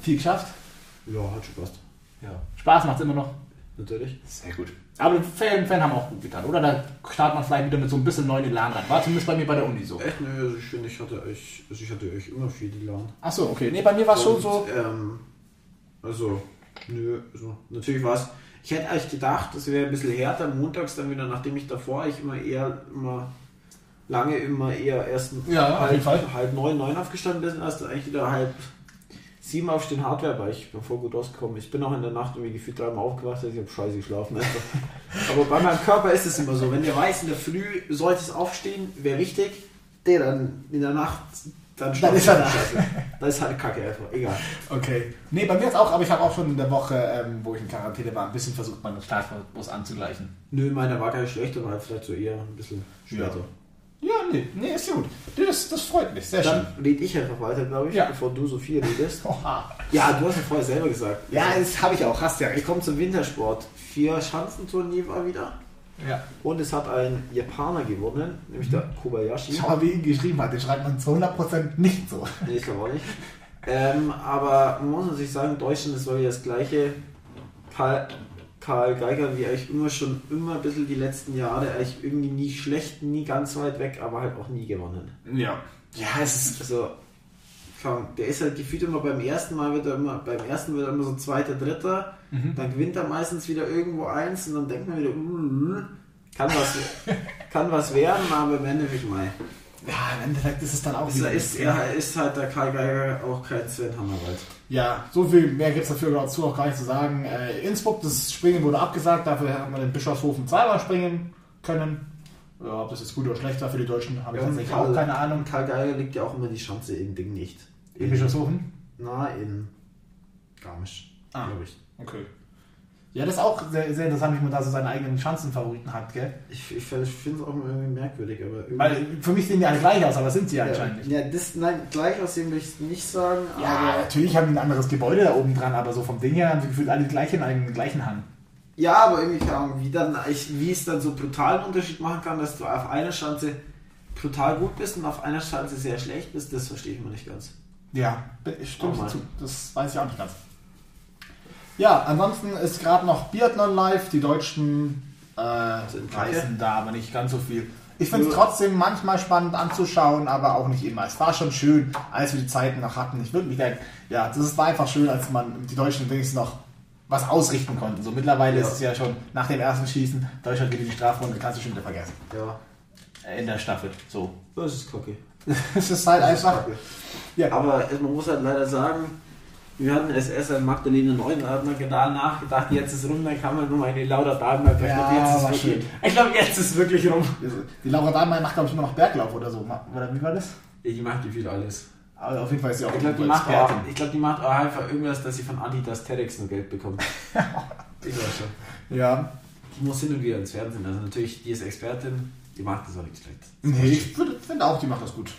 Speaker 2: viel geschafft.
Speaker 1: Ja, hat schon passt.
Speaker 2: Ja. Spaß macht's immer noch.
Speaker 1: Natürlich.
Speaker 2: Sehr gut. Aber Fan, Fan haben auch gut getan, oder? Da startet man vielleicht wieder mit so ein bisschen neuen Elan rein. War zumindest bei mir bei der Uni so.
Speaker 1: Echt, nö, also ich finde, ich hatte euch, also ich hatte euch immer viel geladen.
Speaker 2: Achso, okay. Nee, bei mir war es schon so.
Speaker 1: Ähm, also, nö, also, natürlich war es. Ich hätte eigentlich gedacht, das wäre ein bisschen härter montags dann wieder, nachdem ich davor ich immer eher immer lange immer eher erst
Speaker 2: Ja,
Speaker 1: halb, halb neun, neun aufgestanden bin, erst eigentlich wieder halb sieben aufstehen Hardware, weil ich bin voll gut rausgekommen. Ich bin auch in der Nacht irgendwie gefühlt dreimal aufgewacht, ich habe scheiße geschlafen. Einfach. Aber bei meinem Körper ist es immer so, wenn der weiß, in der Früh sollte es aufstehen, wäre wichtig, der dann in der Nacht dann
Speaker 2: Dann ist er da.
Speaker 1: Das ist halt Kacke einfach, egal.
Speaker 2: Okay. Nee, bei mir jetzt auch, aber ich habe auch schon in der Woche, ähm, wo ich in Quarantäne war, ein bisschen versucht, meinen Startbus anzugleichen.
Speaker 1: Nö, meine war gar nicht schlecht, aber halt vielleicht so eher ein bisschen später.
Speaker 2: Ja, nee, nee, ist gut. Das, das freut mich, sehr
Speaker 1: Dann rede ich einfach weiter, glaube ich,
Speaker 2: Ja.
Speaker 1: bevor du so viel redest.
Speaker 2: schön. Oha.
Speaker 1: Ja, du hast ja vorher selber gesagt.
Speaker 2: Ja, das habe ich auch, hast ja
Speaker 1: Ich
Speaker 2: recht.
Speaker 1: komme zum Wintersport. Vier Schanzenturnier war wieder.
Speaker 2: Ja.
Speaker 1: Und es hat ein Japaner gewonnen, nämlich der Kobayashi.
Speaker 2: Schau mal, wie ihn geschrieben hat, den schreibt man zu 100% nicht so.
Speaker 1: Nee, ich glaube auch nicht. Ähm, aber man muss natürlich sagen, Deutschland ist wirklich das gleiche. Karl, Karl Geiger, wie eigentlich immer schon immer ein bisschen die letzten Jahre, eigentlich irgendwie nie schlecht, nie ganz weit weg, aber halt auch nie gewonnen.
Speaker 2: Ja. Ja, es ist.
Speaker 1: Also, komm, der ist halt gefühlt immer beim ersten Mal wird er immer, beim ersten wird er immer so zweiter, dritter, dann gewinnt er meistens wieder irgendwo eins und dann denkt man wieder, uh, kann was, kann was werden, aber im Endeffekt mal.
Speaker 2: Ja, im Endeffekt ist es dann auch
Speaker 1: Ist, er ist, er ist halt der Karl Geiger auch kein Sven Hammerwald.
Speaker 2: Ja, so viel mehr gibt es dafür dazu auch gar nicht zu sagen. Äh, Innsbruck, das Springen wurde abgesagt, dafür hat man in Bischofshofen zweimal springen können. Ja, ob das jetzt gut oder schlecht war für die Deutschen, habe ich tatsächlich auch keine Ahnung.
Speaker 1: Karl Geiger liegt ja auch immer die Chance in Ding nicht.
Speaker 2: In Bischofshofen?
Speaker 1: Na, in Garmisch,
Speaker 2: Ah.
Speaker 1: glaube ich.
Speaker 2: Okay. Ja, das ist auch sehr, sehr interessant, wie man da so seine eigenen Schanzenfavoriten hat, gell?
Speaker 1: Ich, ich, finde es auch immer irgendwie merkwürdig, aber irgendwie.
Speaker 2: Weil für mich sehen die alle gleich aus, aber sind sie
Speaker 1: ja,
Speaker 2: anscheinend nicht.
Speaker 1: ja, das, nein, gleich aussehen will ich nicht sagen,
Speaker 2: Ja, natürlich haben die ein anderes Gebäude da oben dran, aber so vom Ding her haben sie gefühlt alle gleich in einen gleichen Hang.
Speaker 1: Ja, aber irgendwie, keine Ahnung, wie, dann, ich, wie es dann so brutalen Unterschied machen kann, dass du auf einer Schanze brutal gut bist und auf einer Schanze sehr schlecht bist, das verstehe ich mir nicht ganz.
Speaker 2: Ja, stimmt. Das weiß ich auch nicht ganz. Ja, ansonsten ist gerade noch Biathlon live. Die Deutschen äh, reißen da aber nicht ganz so viel. Ich finde es trotzdem manchmal spannend anzuschauen, aber auch nicht immer. Es war schon schön, als wir die Zeiten noch hatten. Ich würde mich denken, ja, das war einfach schön, als man die Deutschen wenigstens noch was ausrichten konnten. So mittlerweile
Speaker 1: Ja.
Speaker 2: ist es ja schon nach dem ersten Schießen, Deutschland geht in die Strafrunde, kannst du schon wieder vergessen.
Speaker 1: Ja,
Speaker 2: Äh, In der Staffel. So.
Speaker 1: das ist kacke.
Speaker 2: Es ist halt
Speaker 1: Das ist
Speaker 2: einfach.
Speaker 1: kacke.
Speaker 2: Ja,
Speaker 1: Aber man muss halt leider sagen, wir hatten es erst an Magdalene 9, da hat man genau nachgedacht, jetzt ist rum, dann kann man nur eine Lauter Dahlberg
Speaker 2: Ja,
Speaker 1: jetzt ist wirklich. Ich glaube, jetzt ist wirklich rum.
Speaker 2: die Laura Dahlmeier macht, glaube ich, nur noch Berglauf oder so. Oder wie war das?
Speaker 1: Ich mache die viel alles.
Speaker 2: Aber auf jeden Fall ist sie auch
Speaker 1: Ich glaube, die, macht auch- ich glaub, die macht auch einfach irgendwas, dass sie von Adidas Terex nur Geld bekommt. ich weiß schon.
Speaker 2: Ja.
Speaker 1: Die muss hin und wieder ins Fernsehen. Also natürlich, die ist Expertin, die macht das auch nicht schlecht.
Speaker 2: Nee, ich finde auch, die macht das gut.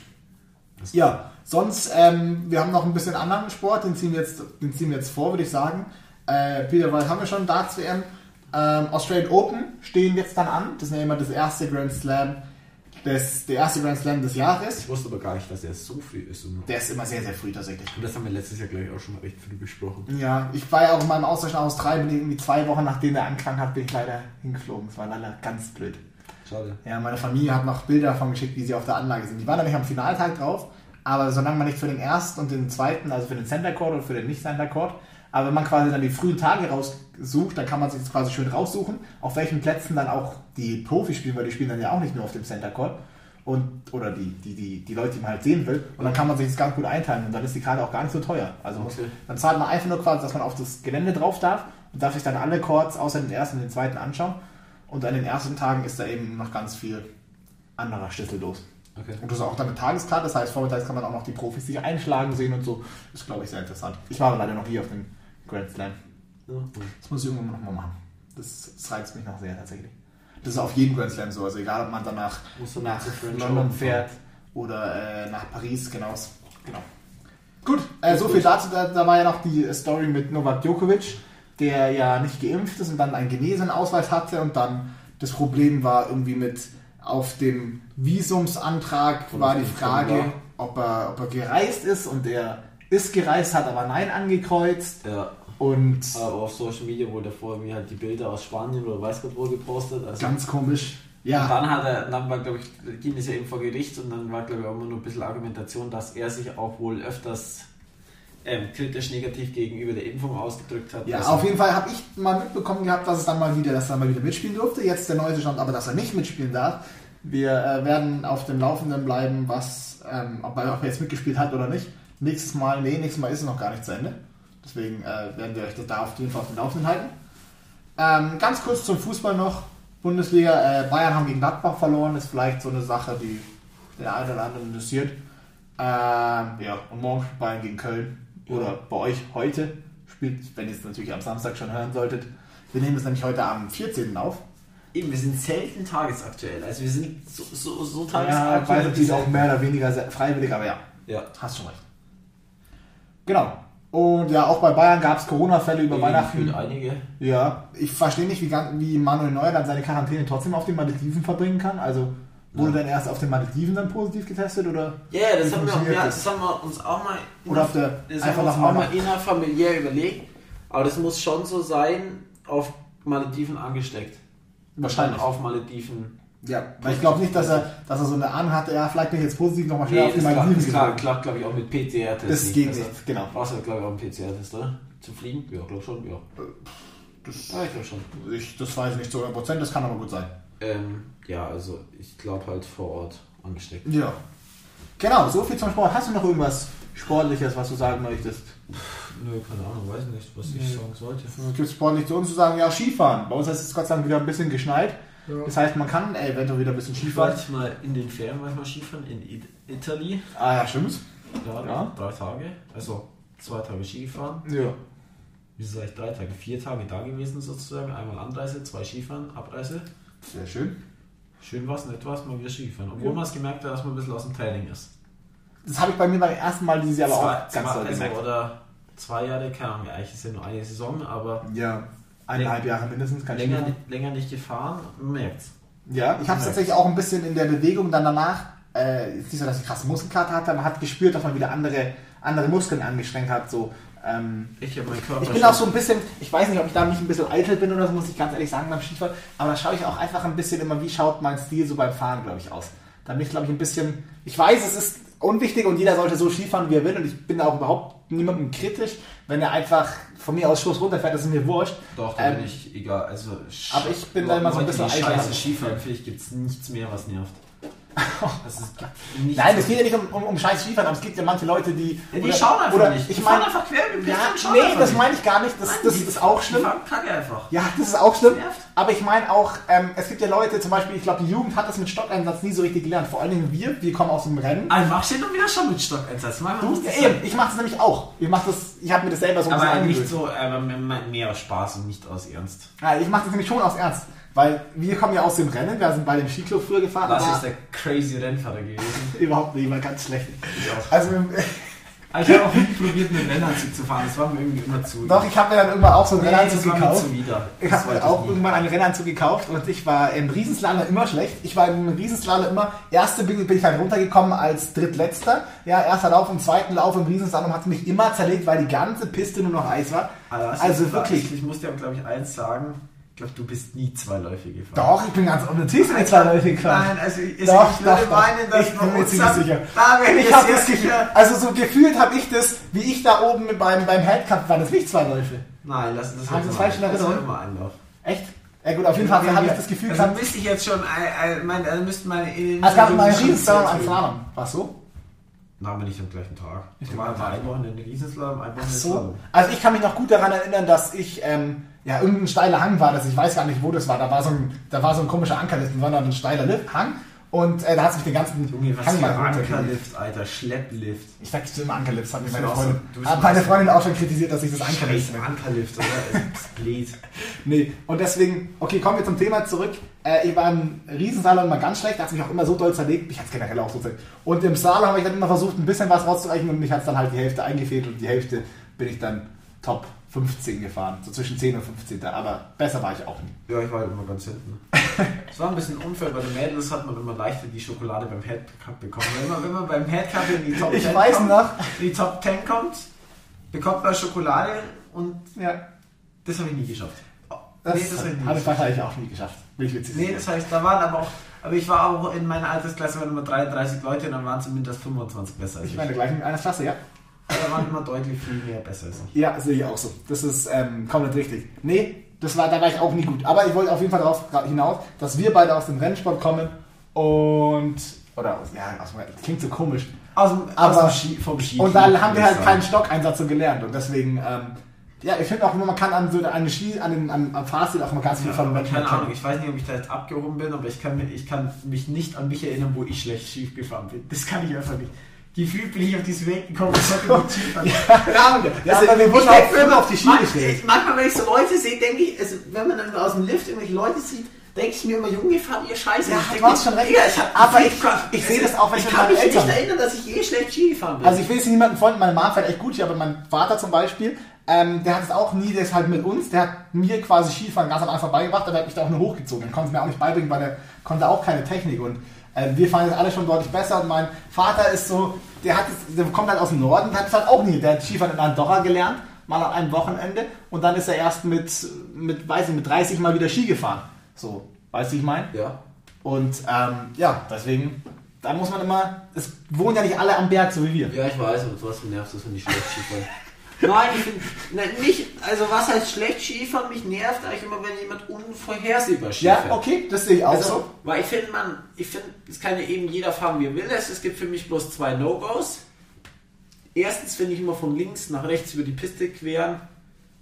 Speaker 2: Ja, sonst, ähm, wir haben noch ein bisschen anderen Sport, den ziehen wir jetzt, den ziehen wir jetzt vor, würde ich sagen. Äh, Peter Wald haben wir schon, Darts WM. Ähm, Australian Open stehen jetzt dann an. Das ist ja immer das erste Grand Slam, des, der erste Grand Slam des Jahres.
Speaker 1: Ich wusste aber gar nicht, dass er so früh ist. Und
Speaker 2: Der ist immer sehr, sehr früh tatsächlich.
Speaker 1: das haben wir letztes Jahr, glaube ich, auch schon mal recht früh besprochen.
Speaker 2: Ja, ich war ja auch in meinem Austausch nach Australien, bin irgendwie zwei Wochen nachdem er angefangen hat, bin ich leider hingeflogen. Das war leider ganz blöd.
Speaker 1: Schade.
Speaker 2: Ja, meine Familie hat noch Bilder davon geschickt, wie sie auf der Anlage sind. Die waren nämlich am Finaltag drauf, aber solange man nicht für den ersten und den zweiten, also für den Center Court oder für den Nicht-Center Court, aber wenn man quasi dann die frühen Tage raussucht, dann kann man sich das quasi schön raussuchen, auf welchen Plätzen dann auch die Profis spielen, weil die spielen dann ja auch nicht nur auf dem Center Court. Und, oder die, die, die, die Leute, die man halt sehen will. Und dann kann man sich das ganz gut einteilen und dann ist die Karte auch gar nicht so teuer. Also
Speaker 1: Okay.
Speaker 2: dann zahlt man einfach nur quasi, dass man auf das Gelände drauf darf und darf sich dann alle Courts außer den ersten und den zweiten anschauen. Und an den ersten Tagen ist da eben noch ganz viel anderer Schlüssel los.
Speaker 1: Okay.
Speaker 2: Und das ist auch dann eine Tageskarte, das heißt, vormittags kann man auch noch die Profis sich einschlagen sehen und so. Ist, glaube ich, sehr interessant. Ich war aber leider noch nie auf dem Grand Slam.
Speaker 1: Ja,
Speaker 2: Das muss ich irgendwann noch mal machen. Das, das reizt mich noch sehr tatsächlich. Das ist auf jedem Grand Slam so. Also egal, ob man danach nach London fährt oder äh, nach Paris, genau. genau. Gut, äh, so viel dazu. Da, da war ja noch die Story mit Novak Djokovic, der ja nicht geimpft ist und dann einen Genesenausweis hatte und dann das Problem war irgendwie mit auf dem Visumsantrag
Speaker 1: Von
Speaker 2: war die Frage, ob er, ob er gereist ist und er ist gereist, hat aber Nein angekreuzt
Speaker 1: Ja,
Speaker 2: und
Speaker 1: aber auf Social Media wurde vor mir halt die Bilder aus Spanien oder weiß Gott wo gepostet. Also
Speaker 2: ganz komisch.
Speaker 1: Und
Speaker 2: Ja,
Speaker 1: dann hat er, dann war glaube ich, ging es ja eben vor Gericht und dann war glaube ich auch immer nur ein bisschen Argumentation, dass er sich auch wohl öfters ähm, kritisch negativ gegenüber der Impfung ausgedrückt hat.
Speaker 2: ja
Speaker 1: Also-
Speaker 2: auf jeden Fall habe ich mal mitbekommen gehabt, dass es dann mal wieder, dass er mal wieder mitspielen durfte. Jetzt der neue Stand, aber dass er nicht mitspielen darf. Wir äh, werden auf dem Laufenden bleiben, was, ähm, ob, er, ob er jetzt mitgespielt hat oder nicht. Nächstes Mal, nee, nächstes Mal ist es noch gar nicht zu Ende. Deswegen äh, werden wir euch da auf jeden Fall auf dem Laufenden halten. Ähm, ganz kurz zum Fußball noch. Bundesliga, äh, Bayern haben gegen Gladbach verloren, ist vielleicht so eine Sache, die den einen oder anderen interessiert. Ähm, ja, und morgen spielt Bayern gegen Köln. Oder bei euch heute spielt, wenn ihr es natürlich am Samstag schon hören solltet. Wir nehmen es nämlich heute am 14. auf.
Speaker 1: eben, wir sind selten tagesaktuell. Also wir sind so, so, so
Speaker 2: Ja,
Speaker 1: tagesaktuell.
Speaker 2: weil
Speaker 1: wie
Speaker 2: die ist auch mehr oder weniger freiwillig, aber ja,
Speaker 1: Ja.
Speaker 2: hast schon recht. Genau. Und ja, auch bei Bayern gab es Corona-Fälle über Weihnachten.
Speaker 1: Gefühlt einige.
Speaker 2: Ja, ich verstehe nicht, wie, wie Manuel Neuer dann seine Quarantäne trotzdem auf den Malediven verbringen kann. Also wurde
Speaker 1: Ja.
Speaker 2: dann erst auf den Malediven dann positiv getestet oder?
Speaker 1: Ja, ja, das, haben wir,
Speaker 2: funktioniert
Speaker 1: ja,
Speaker 2: das?
Speaker 1: haben wir uns auch mal,
Speaker 2: Oder auf der-
Speaker 1: das
Speaker 2: einfach
Speaker 1: haben wir uns auch mal innerfamiliär überlegt. Aber das muss schon so sein, auf Malediven angesteckt.
Speaker 2: Wahrscheinlich.
Speaker 1: Auf Malediven.
Speaker 2: Ja, weil ich glaube nicht, dass er, dass er so eine Ahnung hatte, ja, vielleicht bin ich jetzt positiv nochmal schnell
Speaker 1: Nee,
Speaker 2: auf die Malediven
Speaker 1: das klappt, klappt glaube ich, auch mit PCR-Test.
Speaker 2: Das geht nicht, genau.
Speaker 1: Brauchst du, glaube ich, auch einen PCR-Test, oder? Zu fliegen? Ja, glaube schon, ja.
Speaker 2: Das,
Speaker 1: Ja, ich glaube schon.
Speaker 2: ich, das weiß ich nicht zu 100%, das kann aber gut sein.
Speaker 1: Ähm, ja, also ich glaube halt vor Ort angesteckt.
Speaker 2: Ja. Genau, so viel zum Sport. Hast du noch irgendwas Sportliches, was du sagen möchtest?
Speaker 1: Nö, keine Ahnung, weiß nicht, was ich
Speaker 2: Nee.
Speaker 1: sagen sollte.
Speaker 2: Es gibt sportlich zu uns zu sagen, ja, Skifahren. Bei uns heißt es Gott sei Dank wieder ein bisschen geschneit. Das heißt, man kann eventuell wieder ein bisschen Skifahren.
Speaker 1: Manchmal in den Ferien manchmal Skifahren in It Italy.
Speaker 2: Ah ja, stimmt.
Speaker 1: Ja,
Speaker 2: Ja.
Speaker 1: drei Tage. Also zwei Tage Ski gefahren.
Speaker 2: Ja.
Speaker 1: Wieso sag ich drei Tage? Vier Tage da gewesen sozusagen. Einmal Anreise, zwei Skifahren, Abreise.
Speaker 2: Sehr schön.
Speaker 1: Schön war es, nett war es, mal wieder Ski gefahren. Obwohl
Speaker 2: Ja.
Speaker 1: man es gemerkt hat, dass man ein bisschen aus dem Training ist.
Speaker 2: Das habe ich bei mir beim ersten Mal dieses Jahr aber auch ganz doll
Speaker 1: also,
Speaker 2: gemerkt.
Speaker 1: oder zwei Jahre, keine Ahnung, eigentlich ist ja nur eine Saison, aber
Speaker 2: Ja, eineinhalb Jahre mindestens kann ich
Speaker 1: länger,
Speaker 2: Skifahren.
Speaker 1: nicht- länger nicht gefahren, man merkt's.
Speaker 2: Ja, ich habe es tatsächlich auch ein bisschen in der Bewegung dann danach, äh, ist nicht so, dass ich krasse Muskelkater hatte, man hat gespürt, dass man wieder andere, andere Muskeln angestrengt hat. So, ähm,
Speaker 1: Ich habe meinen Körper
Speaker 2: ich bin auch so ein bisschen, ich weiß nicht, ob ich da nicht ein bisschen eitel bin oder so, muss ich ganz ehrlich sagen beim Skifahren, aber da schaue ich auch einfach ein bisschen immer, wie schaut mein Stil so beim Fahren, glaube ich, aus. Da bin ich, glaube ich, ein bisschen, ich weiß, es ist unwichtig und jeder sollte so Skifahren, wie er will und ich bin auch überhaupt niemandem kritisch, wenn er einfach von mir aus Schuss runterfährt, das ist mir wurscht.
Speaker 1: Doch, da
Speaker 2: Ähm,
Speaker 1: bin ich egal. Also,
Speaker 2: aber ich bin da immer so ein bisschen eitel.
Speaker 1: scheiße Skifahren, finde ich, gibt es nichts mehr, was nervt. Also, gibt nichts
Speaker 2: Nein, es geht ja nicht um, um, um scheiß Skifahren, aber es gibt ja manche Leute, die.
Speaker 1: Ja, die schauen einfach
Speaker 2: oder
Speaker 1: nicht. Die
Speaker 2: Ich
Speaker 1: fahren
Speaker 2: meine,
Speaker 1: einfach quer mit
Speaker 2: ja,
Speaker 1: schauen
Speaker 2: nee, das
Speaker 1: nicht.
Speaker 2: meine ich gar nicht. Das,
Speaker 1: Nein,
Speaker 2: das
Speaker 1: die-
Speaker 2: ist auch
Speaker 1: Die
Speaker 2: schlimm.
Speaker 1: fahren kacke einfach.
Speaker 2: Ja, das ist auch schlimm.
Speaker 1: Das.
Speaker 2: Aber ich meine auch, ähm, es gibt ja Leute, zum Beispiel, ich glaube, die Jugend hat das mit Stockeinsatz nie so richtig gelernt. Vor allen Dingen wir, wir kommen aus dem Rennen.
Speaker 1: Ein machst du doch wieder schon mit Stockeinsatz. Manchmal
Speaker 2: Du, ja,
Speaker 1: das
Speaker 2: eben, ich mache das nämlich auch. Ich mache das, ich habe mir das selber so ein
Speaker 1: Aber
Speaker 2: bisschen
Speaker 1: nicht so, aber mehr aus Spaß und nicht aus Ernst.
Speaker 2: Ja, ich mache das nämlich schon aus Ernst. Weil wir kommen ja aus dem Rennen, wir sind bei dem Skiclub früher gefahren.
Speaker 1: Das
Speaker 2: aber
Speaker 1: ist der crazy Rennfahrer gewesen.
Speaker 2: überhaupt nicht, war ganz schlecht.
Speaker 1: Ich auch.
Speaker 2: Also,
Speaker 1: Ich habe auch nie probiert, mit einem Rennanzug zu fahren. Das war mir irgendwie immer zu.
Speaker 2: doch, ich habe mir dann irgendwann auch so einen
Speaker 1: nee,
Speaker 2: Rennanzug gekauft. Ich habe mir auch
Speaker 1: nie.
Speaker 2: irgendwann einen Rennanzug gekauft und ich war im Riesenslalom immer schlecht. Ich war im Riesenslalom immer, erste bin, bin ich halt runtergekommen als drittletzter. Ja, erster Lauf und zweiten Lauf im Riesenslalom hat mich immer zerlegt, weil die ganze Piste nur noch Eis war.
Speaker 1: Was
Speaker 2: Also
Speaker 1: ich-
Speaker 2: wirklich.
Speaker 1: Ich muss dir, glaube ich, eins sagen. Ich glaube, du bist nie zweiläufig gefahren.
Speaker 2: Doch, ich bin ganz natürlich in zwei Leute gefahren.
Speaker 1: Nein, also ich,
Speaker 2: Doch,
Speaker 1: ich würde
Speaker 2: doch,
Speaker 1: meinen, dass
Speaker 2: Ich bin mir
Speaker 1: uns
Speaker 2: ziemlich
Speaker 1: dann-
Speaker 2: sicher.
Speaker 1: Da bin ich
Speaker 2: Ich habe
Speaker 1: sehr
Speaker 2: das Gefühl,
Speaker 1: sicher.
Speaker 2: also so gefühlt habe ich das, wie ich da oben beim, beim Headcup war, das nicht zwei Läufe.
Speaker 1: Nein, das, das
Speaker 2: Haben Sie
Speaker 1: immer
Speaker 2: das falsch in
Speaker 1: ein-
Speaker 2: Erinnerung?
Speaker 1: immer Einlauf.
Speaker 2: Echt? Ja gut, auf jeden Fall habe ich das Gefühl
Speaker 1: also
Speaker 2: gehabt,
Speaker 1: müsste ich jetzt schon, äh, äh, mein, also müssten meine
Speaker 2: es gab mal einen am
Speaker 1: früh.
Speaker 2: Slalom. War so?
Speaker 1: Na, aber nicht am gleichen Tag. Ich war
Speaker 2: Tag.
Speaker 1: ein Wochenende Riesenslalom, ein Wochenende
Speaker 2: So. Also ich kann mich noch gut daran erinnern, dass ich, ähm, ja, irgendein steiler Hang war das, ich weiß gar nicht, wo das war. Da war so ein, da war so ein komischer Ankerlift, sondern ein steiler Hang. Und äh, da hat sich den ganzen
Speaker 1: Junge, was
Speaker 2: Hang
Speaker 1: für
Speaker 2: mal
Speaker 1: ein
Speaker 2: runtergelegt.
Speaker 1: Ankerlift, Alter, Schlepplift.
Speaker 2: Ich sag immer Ankerlift, hat mir meine Freundin,
Speaker 1: so-
Speaker 2: hat
Speaker 1: auch
Speaker 2: meine Freundin auch schon kritisiert, dass ich das Ankerlift nenne.
Speaker 1: Ankerlift, oder? Blöd.
Speaker 2: Nee, und deswegen, okay, kommen wir zum Thema zurück. Äh, ich war im Riesensalon immer ganz schlecht, da hat mich auch immer so doll zerlegt. Ich hatte es generell auch so zerlegt. Und im Salon habe ich dann immer versucht, ein bisschen was rauszureichen und mich hat es dann halt die Hälfte eingefehlt und die Hälfte bin ich dann Top 15 gefahren. So zwischen 10 und 15. Aber besser war ich auch nie.
Speaker 1: Ja, ich war halt immer ganz hinten. Es war ein bisschen unfair, bei den Mädels hat man immer leichter die Schokolade beim Headcup bekommen. Wenn man, wenn man beim Headcup in die Top
Speaker 2: Ich
Speaker 1: 10
Speaker 2: weiß
Speaker 1: kommt,
Speaker 2: noch.
Speaker 1: in die Top 10 kommt, bekommt man Schokolade und
Speaker 2: Ja,
Speaker 1: das habe ich nie geschafft.
Speaker 2: das,
Speaker 1: nee, das habe ich
Speaker 2: wahrscheinlich auch nie geschafft. Bin ich witzig.
Speaker 1: Nee, das heißt, da waren aber auch, aber ich war auch in meiner Altersklasse waren immer 33 Leute und dann waren zumindest 25 besser
Speaker 2: ich. meine gleich in einer Klasse, ja.
Speaker 1: Da waren immer deutlich viel mehr besser als ich.
Speaker 2: Ja, sehe ich auch so. Das ist ähm, komplett richtig. Nee, das war, da war ich auch nie gut. Aber ich wollte auf jeden Fall darauf hinaus, dass wir beide aus dem Rennsport kommen und. Oder aus, ja, aus, das klingt so komisch.
Speaker 1: Aus dem,
Speaker 2: Aber-
Speaker 1: aus dem Ski, vom Ski.
Speaker 2: Und da haben wir halt keinen Stockeinsatz so gelernt. Und deswegen, ähm, ja, ich finde auch, man kann an so an Ski, an den, am, am Fahrstil auch mal ganz viel
Speaker 1: Ja,
Speaker 2: von
Speaker 1: aber
Speaker 2: Menschen
Speaker 1: keine. Ahnung, ich weiß nicht, ob ich da jetzt abgehoben bin, aber ich kann, mich, ich kann mich nicht an mich erinnern, wo ich schlecht schief gefahren bin. Das kann ich einfach nicht. Gefühlt bin ich auf diesen Weg gekommen, ich sollte nicht schief fahren. Keine Ahnung.
Speaker 2: Ja,
Speaker 1: Also,
Speaker 2: wir wurden auch früher auf die Ski gestellt.
Speaker 1: Manchmal, wenn ich so Leute sehe, denke ich, also, wenn man dann aus dem Lift irgendwelche Leute sieht, denke ich mir immer, Junge, fahrt ihr Scheiße.
Speaker 2: Ja,
Speaker 1: Ich
Speaker 2: du hast schon recht.
Speaker 1: Digga, ich hab,
Speaker 2: Aber
Speaker 1: ich,
Speaker 2: ich- ich sehe das auch, wenn ich
Speaker 1: ich kann mich nicht
Speaker 2: Eltern-
Speaker 1: erinnern, dass ich je schlecht Ski gefahren bin.
Speaker 2: Also ich will jetzt niemanden folgen, meine Mama fährt echt gut Ski, aber mein Vater zum Beispiel, ähm, der hat es auch nie, halt mit uns, der hat mir quasi Skifahren ganz am Anfang beigebracht, aber der hat mich da auch nur hochgezogen. Der konnte es mir auch nicht beibringen, weil der konnte auch keine Technik und wir fahren jetzt alle schon deutlich besser und mein Vater ist so, der hat es, der kommt halt aus dem Norden, der hat es halt auch nie, der hat Skifahren in Andorra gelernt, mal an einem Wochenende und dann ist er erst mit, mit, weiß ich, mit 30 mal wieder Ski gefahren. So, weißt du, wie ich meine?
Speaker 1: ja.
Speaker 2: Und ähm, ja, deswegen, da muss man immer, es wohnen ja nicht alle am Berg, so wie wir.
Speaker 1: Ja, ich weiß, aber trotzdem nervt es, wenn ich schlecht Skifahren. Nein, ich finde, ne, nicht, also was heißt schlecht Skifahren? Mich nervt eigentlich immer, wenn jemand unvorhersehbar
Speaker 2: Ja,
Speaker 1: Skifährt.
Speaker 2: okay, das sehe ich auch
Speaker 1: Also,
Speaker 2: so.
Speaker 1: weil ich finde, man, ich finde, es kann ja eben jeder fahren, wie er will. Es, es gibt für mich bloß zwei No-Gos. Erstens finde ich immer von links nach rechts über die Piste queren.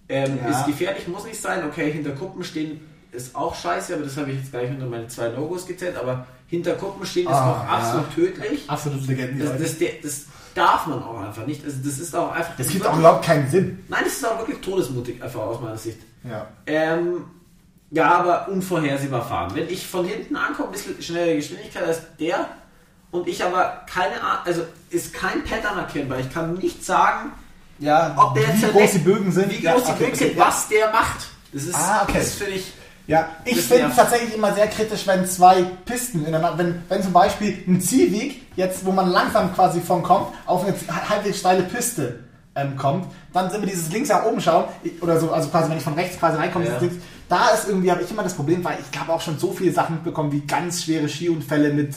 Speaker 1: Ähm,
Speaker 2: Ja.
Speaker 1: Ist gefährlich, muss nicht sein. Okay, hinter Kuppen stehen ist auch scheiße, aber das habe ich jetzt gleich unter meine zwei No-Gos gezählt. Aber hinter Kuppen stehen ist
Speaker 2: Ah,
Speaker 1: auch absolut tödlich.
Speaker 2: Absolut
Speaker 1: Das,
Speaker 2: das,
Speaker 1: das, das darf man auch einfach nicht. Also das ist auch einfach.
Speaker 2: das gibt auch überhaupt keinen Sinn.
Speaker 1: Nein, das ist auch wirklich todesmutig, einfach aus meiner Sicht.
Speaker 2: Ja.
Speaker 1: Ähm, ja, aber unvorhersehbar fahren. Wenn ich von hinten ankomme, ein bisschen schnellere Geschwindigkeit als der und ich aber keine Ahnung, also ist kein Pattern erkennen, weil ich kann nicht sagen,
Speaker 2: Ja,
Speaker 1: ob der jetzt
Speaker 2: wie groß die Bögen sind.
Speaker 1: wie
Speaker 2: ja,
Speaker 1: groß die
Speaker 2: okay,
Speaker 1: Bögen
Speaker 2: okay,
Speaker 1: sind,
Speaker 2: ja.
Speaker 1: was der macht. Das ist,
Speaker 2: Ah, okay.
Speaker 1: das finde ich.
Speaker 2: Ja, ich finde es tatsächlich immer sehr kritisch, wenn zwei Pisten ineinander, wenn, wenn zum Beispiel ein Zielweg, jetzt wo man langsam quasi von kommt, auf eine halbwegs steile Piste ähm, kommt, dann sind wir dieses links nach oben schauen, oder so, also quasi wenn ich von rechts quasi reinkomme,
Speaker 1: Ja.
Speaker 2: links, da ist irgendwie, habe ich immer das Problem, weil ich habe auch schon so viele Sachen mitbekommen, wie ganz schwere Skiunfälle mit,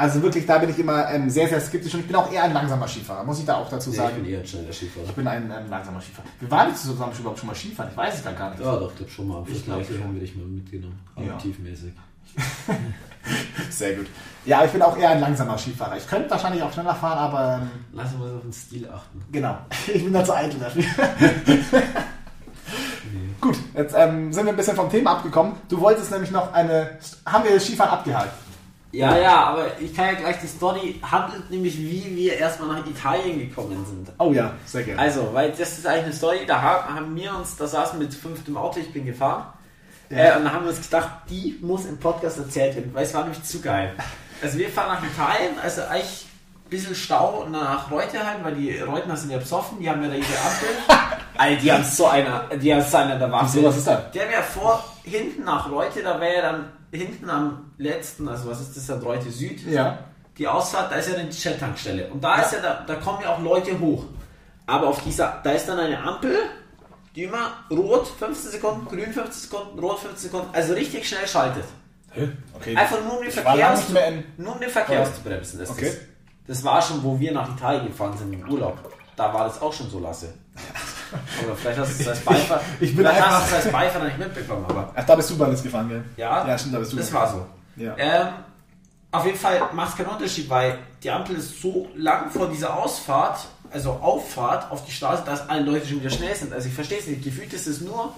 Speaker 2: also wirklich, da bin ich immer ähm, sehr, sehr skeptisch und ich bin auch eher ein langsamer Skifahrer, muss ich da auch dazu
Speaker 1: Nee,
Speaker 2: sagen.
Speaker 1: ich bin eher ein schneller Skifahrer.
Speaker 2: Ich bin ein ähm, langsamer Skifahrer. Wir waren nicht zusammen schon überhaupt schon mal Skifahren, ich weiß es gar gar nicht.
Speaker 1: Ja, doch, glaub schon mal.
Speaker 2: Ich glaub
Speaker 1: Vielleicht
Speaker 2: schon.
Speaker 1: haben wir dich mal mitgenommen.
Speaker 2: Ja.
Speaker 1: Aktivmäßig.
Speaker 2: Sehr gut. Ja, ich bin auch eher ein langsamer Skifahrer. Ich könnte wahrscheinlich auch schneller fahren, aber ähm,
Speaker 1: Lass uns auf den Stil achten.
Speaker 2: genau. Ich bin da zu eitel dafür. Gut, jetzt ähm, sind wir ein bisschen vom Thema abgekommen. Du wolltest nämlich noch eine. Haben wir das Skifahren abgehakt?
Speaker 1: Ja, ja, aber ich kann ja gleich die Story handelt nämlich, wie wir erstmal nach Italien gekommen sind.
Speaker 2: Oh ja, sehr gerne.
Speaker 1: Also, weil das ist eigentlich eine Story, da haben wir uns, da saßen wir zu fünft im Auto, ich bin gefahren.
Speaker 2: Ja.
Speaker 1: Äh, und da haben wir uns gedacht, die muss im Podcast erzählt werden, weil es war nämlich zu geil. Also wir fahren nach Italien, also eigentlich ein bisschen Stau nach Reuterheim, weil die Reutner sind ja besoffen, die haben ja da ihre Ampel. Alter, die haben so einer, die haben so einer der Waffe.
Speaker 2: Wieso, was ist da?
Speaker 1: Der wäre vor, hinten nach Reute, da wäre ja dann hinten am letzten, also was ist das dann, Reute Süd?
Speaker 2: Ja.
Speaker 1: die Ausfahrt, da ist ja eine Shell-Tankstelle. Und da ist ja, da, da kommen ja auch Leute hoch. Aber auf dieser, da ist dann eine Ampel, die immer rot 15 Sekunden, grün 15 Sekunden, rot 15 Sekunden, also richtig schnell schaltet.
Speaker 2: Okay.
Speaker 1: Einfach nur um den Verkehr, aus, nur um den Verkehr auszubremsen. Ist
Speaker 2: Okay.
Speaker 1: das. das war schon, wo wir nach Italien gefahren sind im Urlaub. Da war das auch schon so, Lasse. Oder vielleicht hast du es als Beifahrer,
Speaker 2: Ich bin
Speaker 1: vielleicht
Speaker 2: einfach-
Speaker 1: hast du es als Beifahrer nicht mitbekommen, aber
Speaker 2: Ach, da bist du Balles gefahren, gell?
Speaker 1: ja,
Speaker 2: Ja, stimmt, da bist du
Speaker 1: das war so.
Speaker 2: Ja.
Speaker 1: Ähm, auf jeden Fall macht es keinen Unterschied, weil die Ampel ist so lang vor dieser Ausfahrt, also Auffahrt auf die Straße, dass alle Leute schon wieder schnell sind. Also ich verstehe es nicht. Gefühlt ist es nur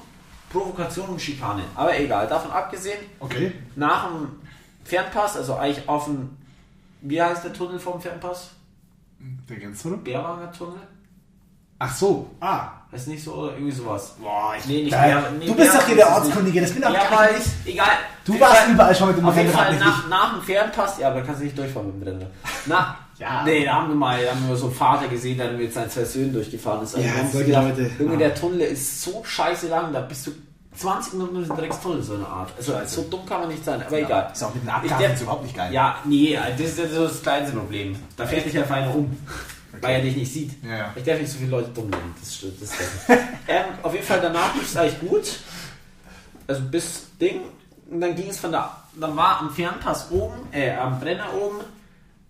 Speaker 1: Provokation und Schikane. Aber egal, davon abgesehen,
Speaker 2: Okay.
Speaker 1: nach dem Fernpass, also eigentlich auf dem, wie heißt der Tunnel vom Fernpass?
Speaker 2: Der Gänsetunnel?
Speaker 1: Bärwanger Tunnel?
Speaker 2: Ach so. Ah.
Speaker 1: Ist nicht so oder irgendwie sowas?
Speaker 2: Boah, ich,
Speaker 1: Nee, nicht
Speaker 2: da,
Speaker 1: Bär- nee,
Speaker 2: du bist doch hier der Ortskundige, das bin doch
Speaker 1: Ja,
Speaker 2: gar nicht.
Speaker 1: egal.
Speaker 2: Du
Speaker 1: Auf
Speaker 2: warst
Speaker 1: jeden Fall-
Speaker 2: überall schon mit dem
Speaker 1: Auf jeden
Speaker 2: Rennrad
Speaker 1: Fall
Speaker 2: nicht.
Speaker 1: nach, nach dem Fernpass, ja, aber da kannst du nicht durchfahren mit dem Brenner. Na,
Speaker 2: Ja.
Speaker 1: nee, da haben wir mal, haben wir so einen Vater gesehen, der mit seinen zwei Söhnen durchgefahren ist. Also
Speaker 2: Ja, solche
Speaker 1: gedacht,
Speaker 2: Leute.
Speaker 1: Junge,
Speaker 2: Ja.
Speaker 1: der Tunnel ist so scheiße lang, da bist du 20 Minuten durch den Dreckstunnel, so eine Art. Also
Speaker 2: Scheiße.
Speaker 1: so dumm kann man nicht sein, aber egal.
Speaker 2: Ist auch mit den
Speaker 1: Ich
Speaker 2: Abgasen
Speaker 1: der-
Speaker 2: überhaupt nicht geil.
Speaker 1: Ja, nee, das ist ja so das kleinste Problem. Da fährt dich einfach einer um, weil er dich nicht sieht.
Speaker 2: Ja.
Speaker 1: Ich darf nicht so viele Leute dumm nennen. Das stimmt. Das stimmt. ähm, auf jeden Fall danach lief es eigentlich gut. Also bis Ding. Und dann ging es von da. Dann war am Fernpass oben, äh, am Brenner oben,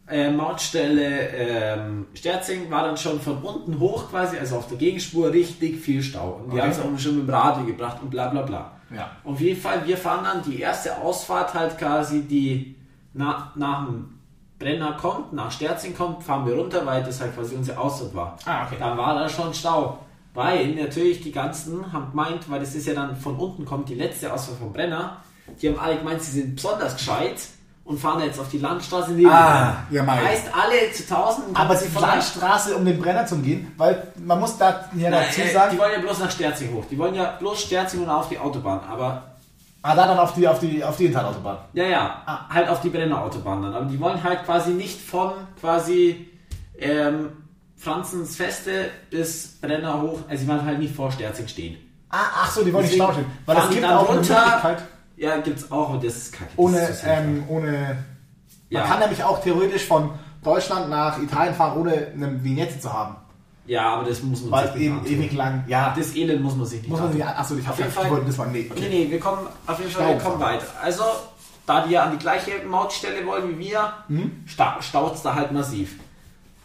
Speaker 1: äh, Mautstelle ähm, Sterzing, war dann schon von unten hoch quasi, also auf der Gegenspur richtig viel Stau. Und die
Speaker 2: Okay.
Speaker 1: haben es auch schon mit dem Radio gebracht und bla bla bla.
Speaker 2: Ja.
Speaker 1: Auf jeden Fall, wir fahren dann die erste Ausfahrt halt quasi, die nach, nach dem Brenner kommt, nach Sterzing kommt, fahren wir runter, weil das halt quasi unsere Ausfahrt war.
Speaker 2: Ah, okay.
Speaker 1: Dann war da schon Stau. Weil natürlich die ganzen haben gemeint, weil das ist ja dann von unten kommt die letzte Ausfahrt vom Brenner, die haben alle gemeint, sie sind besonders gescheit und fahren jetzt auf die Landstraße neben
Speaker 2: Ah, ja, mein.
Speaker 1: Heißt alle zu tausenden
Speaker 2: Aber
Speaker 1: sie von
Speaker 2: Landstraße, um den Brenner zu gehen, weil man muss da ja
Speaker 1: Nein,
Speaker 2: dazu
Speaker 1: äh,
Speaker 2: sagen,
Speaker 1: die wollen ja bloß nach Sterzing hoch. Die wollen ja bloß Sterzing und auf die Autobahn. Aber
Speaker 2: Ah, da dann auf die, auf die, auf die Internetautobahn.
Speaker 1: Ja, ja,
Speaker 2: Ah.
Speaker 1: halt auf die Brenner Autobahn dann. Aber die wollen halt quasi nicht von quasi ähm, Franzens Feste bis Brenner hoch, also die wollen halt nicht vor Sterzing stehen.
Speaker 2: Ah, ach so, die wollen nicht
Speaker 1: Deswegen
Speaker 2: stau stehen. Weil es
Speaker 1: die
Speaker 2: gibt auch eine
Speaker 1: runter.
Speaker 2: Möglichkeit,
Speaker 1: Ja, gibt's auch und das ist kacke. Das
Speaker 2: ohne,
Speaker 1: ist
Speaker 2: ähm, ohne,
Speaker 1: Ja.
Speaker 2: man kann nämlich auch theoretisch von Deutschland nach Italien fahren, ohne eine Vignette zu haben.
Speaker 1: Ja, aber das muss man
Speaker 2: Weil
Speaker 1: sich
Speaker 2: eben
Speaker 1: antun.
Speaker 2: ewig lang, ja,
Speaker 1: Das Elend muss man sich nicht
Speaker 2: muss man
Speaker 1: antun.
Speaker 2: sich, achso, ich
Speaker 1: Auf
Speaker 2: hab
Speaker 1: jeden Fall-
Speaker 2: wollte das mal, nee,
Speaker 1: Nee,
Speaker 2: okay.
Speaker 1: nee, wir kommen auf jeden Fall wir kommen weiter. Also, da die ja an die gleiche Mautstelle wollen wie wir,
Speaker 2: Mhm.
Speaker 1: sta staut es da halt massiv.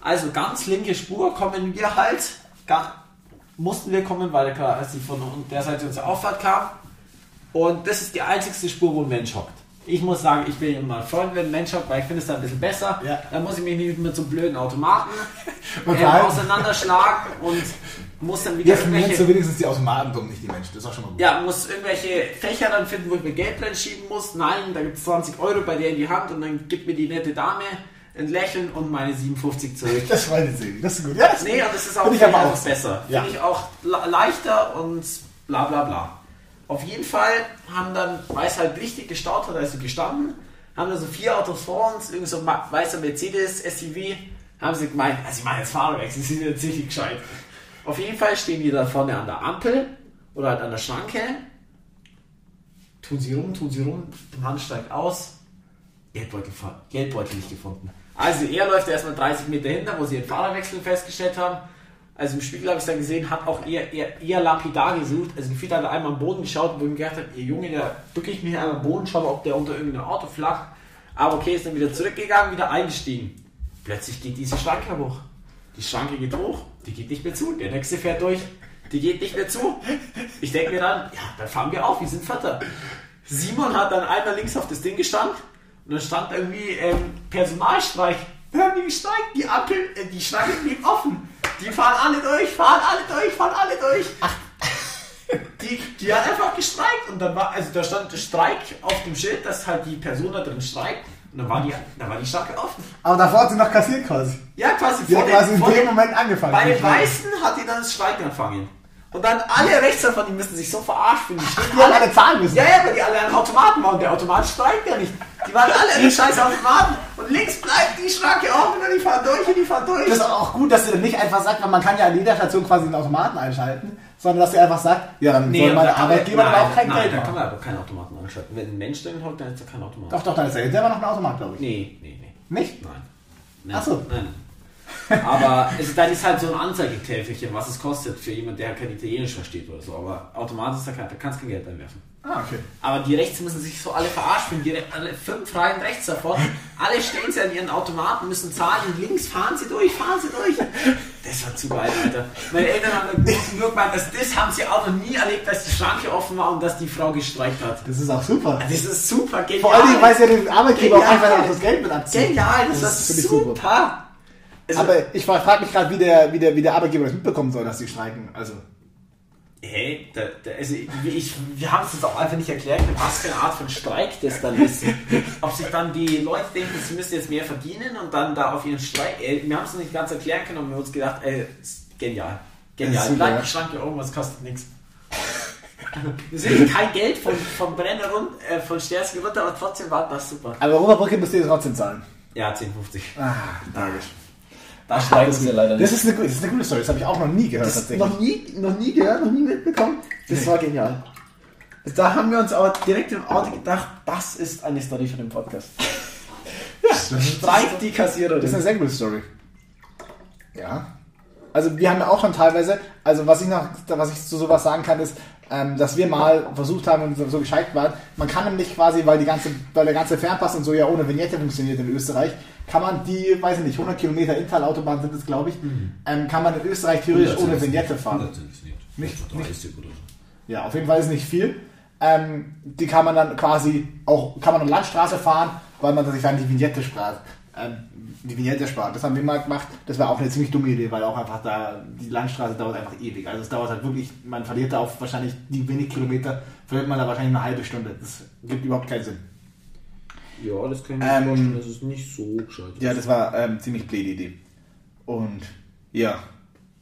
Speaker 1: Also ganz linke Spur kommen wir halt, ga, mussten wir kommen, weil klar, als die von der Seite unsere Auffahrt kam. Und das ist die einzigste Spur, wo ein Mensch hockt. Ich muss sagen, ich bin immer Freund, wenn ein Mensch weil ich finde es da ein bisschen besser.
Speaker 2: Ja.
Speaker 1: Da muss ich mich nicht mit so blöden Automaten äh, auseinanderschlagen und muss dann wieder
Speaker 2: nennst
Speaker 1: irgendwelche
Speaker 2: du wenigstens die Automaten dumm, nicht die Menschen. Das ist auch schon mal gut.
Speaker 1: ja, muss irgendwelche Fächer dann finden, wo ich mir Geld drin schieben muss. Nein, da gibt es 20 Euro bei der in die Hand und dann gibt mir die nette Dame ein Lächeln und meine 57 zurück.
Speaker 2: Das freut mich sehr. Das ist gut. Ja, das ist
Speaker 1: Nee, und das ist auch,
Speaker 2: ich auch so.
Speaker 1: besser.
Speaker 2: Ja.
Speaker 1: Finde ich auch le- leichter und bla bla bla. Auf jeden Fall haben dann, weil es halt richtig gestaut hat, also gestanden, haben da so vier Autos vor uns, irgend so ein weißer Mercedes SUV, haben sie gemeint, also ich meine jetzt Fahrwerk, sie sind jetzt richtig gescheit. Auf jeden Fall stehen die da vorne an der Ampel oder halt an der Schranke, tun sie rum, tun sie rum, der Mann steigt aus, Geldbeutel, Geldbeutel nicht gefunden. Also er läuft erstmal 30 Meter hinter, wo sie den Fahrerwechsel festgestellt haben. Also im Spiegel habe ich dann gesehen, hat auch eher, eher, eher lapidar gesucht. Also gefühlt hat er einmal am Boden geschaut, wo ich mir gedacht habe, ihr Junge, der wirklich mich einmal am Boden schaut, ob der unter irgendeinem Auto flacht. Aber okay, ist dann wieder zurückgegangen, wieder eingestiegen. Plötzlich geht diese Schranke hoch. Die Schranke geht hoch, die geht nicht mehr zu. Der nächste fährt durch, die geht nicht mehr zu. Ich denke mir dann, ja, dann fahren wir auf, wir sind Vater. Simon hat dann einmal links auf das Ding gestanden und dann stand irgendwie ähm, Personalstreik. Wir haben die gestreikt, die Ampel, äh, die Schranke blieb offen. Die fahren alle durch, fahren alle durch, fahren alle durch. Die, die hat einfach gestreikt und dann war, also da stand Streik auf dem Schild, dass halt die Person da drin streikt und dann war die, dann war die Schranke offen.
Speaker 2: Aber davor hat sie noch kassiert quasi.
Speaker 1: Ja, quasi
Speaker 2: Die hat
Speaker 1: den-
Speaker 2: quasi in
Speaker 1: vor
Speaker 2: dem Moment angefangen.
Speaker 1: Bei den. Weißen hat die dann das Streiken angefangen. Und dann alle von die müssen sich so verarscht fühlen. Die
Speaker 2: Die haben alle zahlen müssen.
Speaker 1: Ja, ja, weil die alle an Automaten waren. Der Automat streikt ja nicht. Die waren alle an den scheiß Automaten. Und links bleibt die Schranke offen und die fahren durch und die fahren durch.
Speaker 2: Das ist auch gut, dass dann nicht einfach sagt, weil man kann ja an jeder Station quasi einen Automaten einschalten, sondern dass sie einfach sagt, ja, dann soll
Speaker 1: da kann man-
Speaker 2: Arbeitgeber dann auch kein
Speaker 1: nein,
Speaker 2: Geld
Speaker 1: da kann
Speaker 2: machen.
Speaker 1: man aber keinen Automaten anschalten. Wenn ein Mensch drin hockt, dann ist da kein Automat.
Speaker 2: Doch, doch, dann ist ja hinterher noch ein Automat, glaube ich.
Speaker 1: Nee, nee, nee.
Speaker 2: Nicht?
Speaker 1: Nein. Nein.
Speaker 2: Ach so.
Speaker 1: Nein. Aber es, dann ist halt so ein Anzeigetäfelchen, was es kostet für jemanden, der kein Italienisch versteht oder so. Aber automatisch ist da kein, da kannst kein Geld einwerfen.
Speaker 2: Ah, okay.
Speaker 1: Aber die Rechts müssen sich so alle verarscht fühlen. Die alle fünf Reihen rechts davon. Alle stehen sie an ihren Automaten, müssen zahlen und links fahren sie durch, fahren sie durch. Das war zu geil, Alter. Meine Eltern haben nur gemeint, dass das haben sie auch noch nie erlebt, dass die Schranke offen war und dass die Frau gestreikt hat.
Speaker 2: Das ist auch super.
Speaker 1: Das ist super genial.
Speaker 2: Vor Dingen, weil sie ja den Arbeitgeber auch
Speaker 1: Genial.
Speaker 2: einfach noch das Geld mit abziehen.
Speaker 1: Genial, das,
Speaker 2: Das
Speaker 1: ist super.
Speaker 2: super.
Speaker 1: Also,
Speaker 2: Aber ich frage mich gerade, wie der, wie, der, wie der Arbeitgeber das mitbekommen soll, dass sie streiken. Also,
Speaker 1: Hey, da, da, also ich, wir haben es uns auch einfach nicht erklärt, was für eine Art von Streik das dann ist. Ob sich dann die Leute denken, sie müssen jetzt mehr verdienen und dann da auf ihren Streik. Ey, wir haben es nicht ganz erklären können und wir haben uns gedacht, ey, ist genial. Genial. Bleibt die Schranke irgendwas kostet nichts. Wir sind kein Geld von, vom Brenner rund, äh, von Sterzke runter, aber trotzdem war das super.
Speaker 2: aber Oberbrücke müsst ihr trotzdem zahlen.
Speaker 1: Ja, 10,50.
Speaker 2: Ah, tragisch.
Speaker 1: Da streiken sie leider
Speaker 2: Das ist, eine, das ist eine gute Story, das habe ich auch noch nie gehört tatsächlich.
Speaker 1: Noch nie, noch nie gehört, noch nie mitbekommen. Das war genial. Da haben wir uns aber direkt im Auto gedacht, das ist eine Story für den Podcast. Streik die Kassiererin.
Speaker 2: Das ist eine sehr gute Story. Ja. Also wir haben ja auch schon teilweise, also was ich noch, was ich zu sowas sagen kann, ist, ähm, dass wir mal versucht haben und so, gescheit waren. Man kann nämlich quasi, weil die ganze, weil der ganze Fernpass und so ja ohne Vignette funktioniert in Österreich, kann man die, weiß ich nicht, 100 Kilometer Interautobahn sind es, glaube ich, ähm, kann man in Österreich theoretisch ohne Vignette fahren. Nicht-
Speaker 3: Nicht 30 oder so.
Speaker 2: Ja, auf jeden Fall ist nicht viel. Ähm, die kann man dann quasi auch, kann man an Landstraße fahren, weil man sich dann die Vignette spart. Ähm, die Vignette spart. Das haben wir mal gemacht. Das war auch eine ziemlich dumme Idee, weil auch einfach da, die Landstraße dauert einfach ewig. Also es dauert halt wirklich, man verliert da auf wahrscheinlich die wenig Kilometer, verliert man da wahrscheinlich eine halbe Stunde. Das gibt überhaupt keinen Sinn.
Speaker 3: Ja, das kann ich
Speaker 2: Ähm,
Speaker 3: mir vorstellen, das ist nicht so gescheit.
Speaker 2: Ja, das war ähm, ziemlich blöde Idee. Und ja.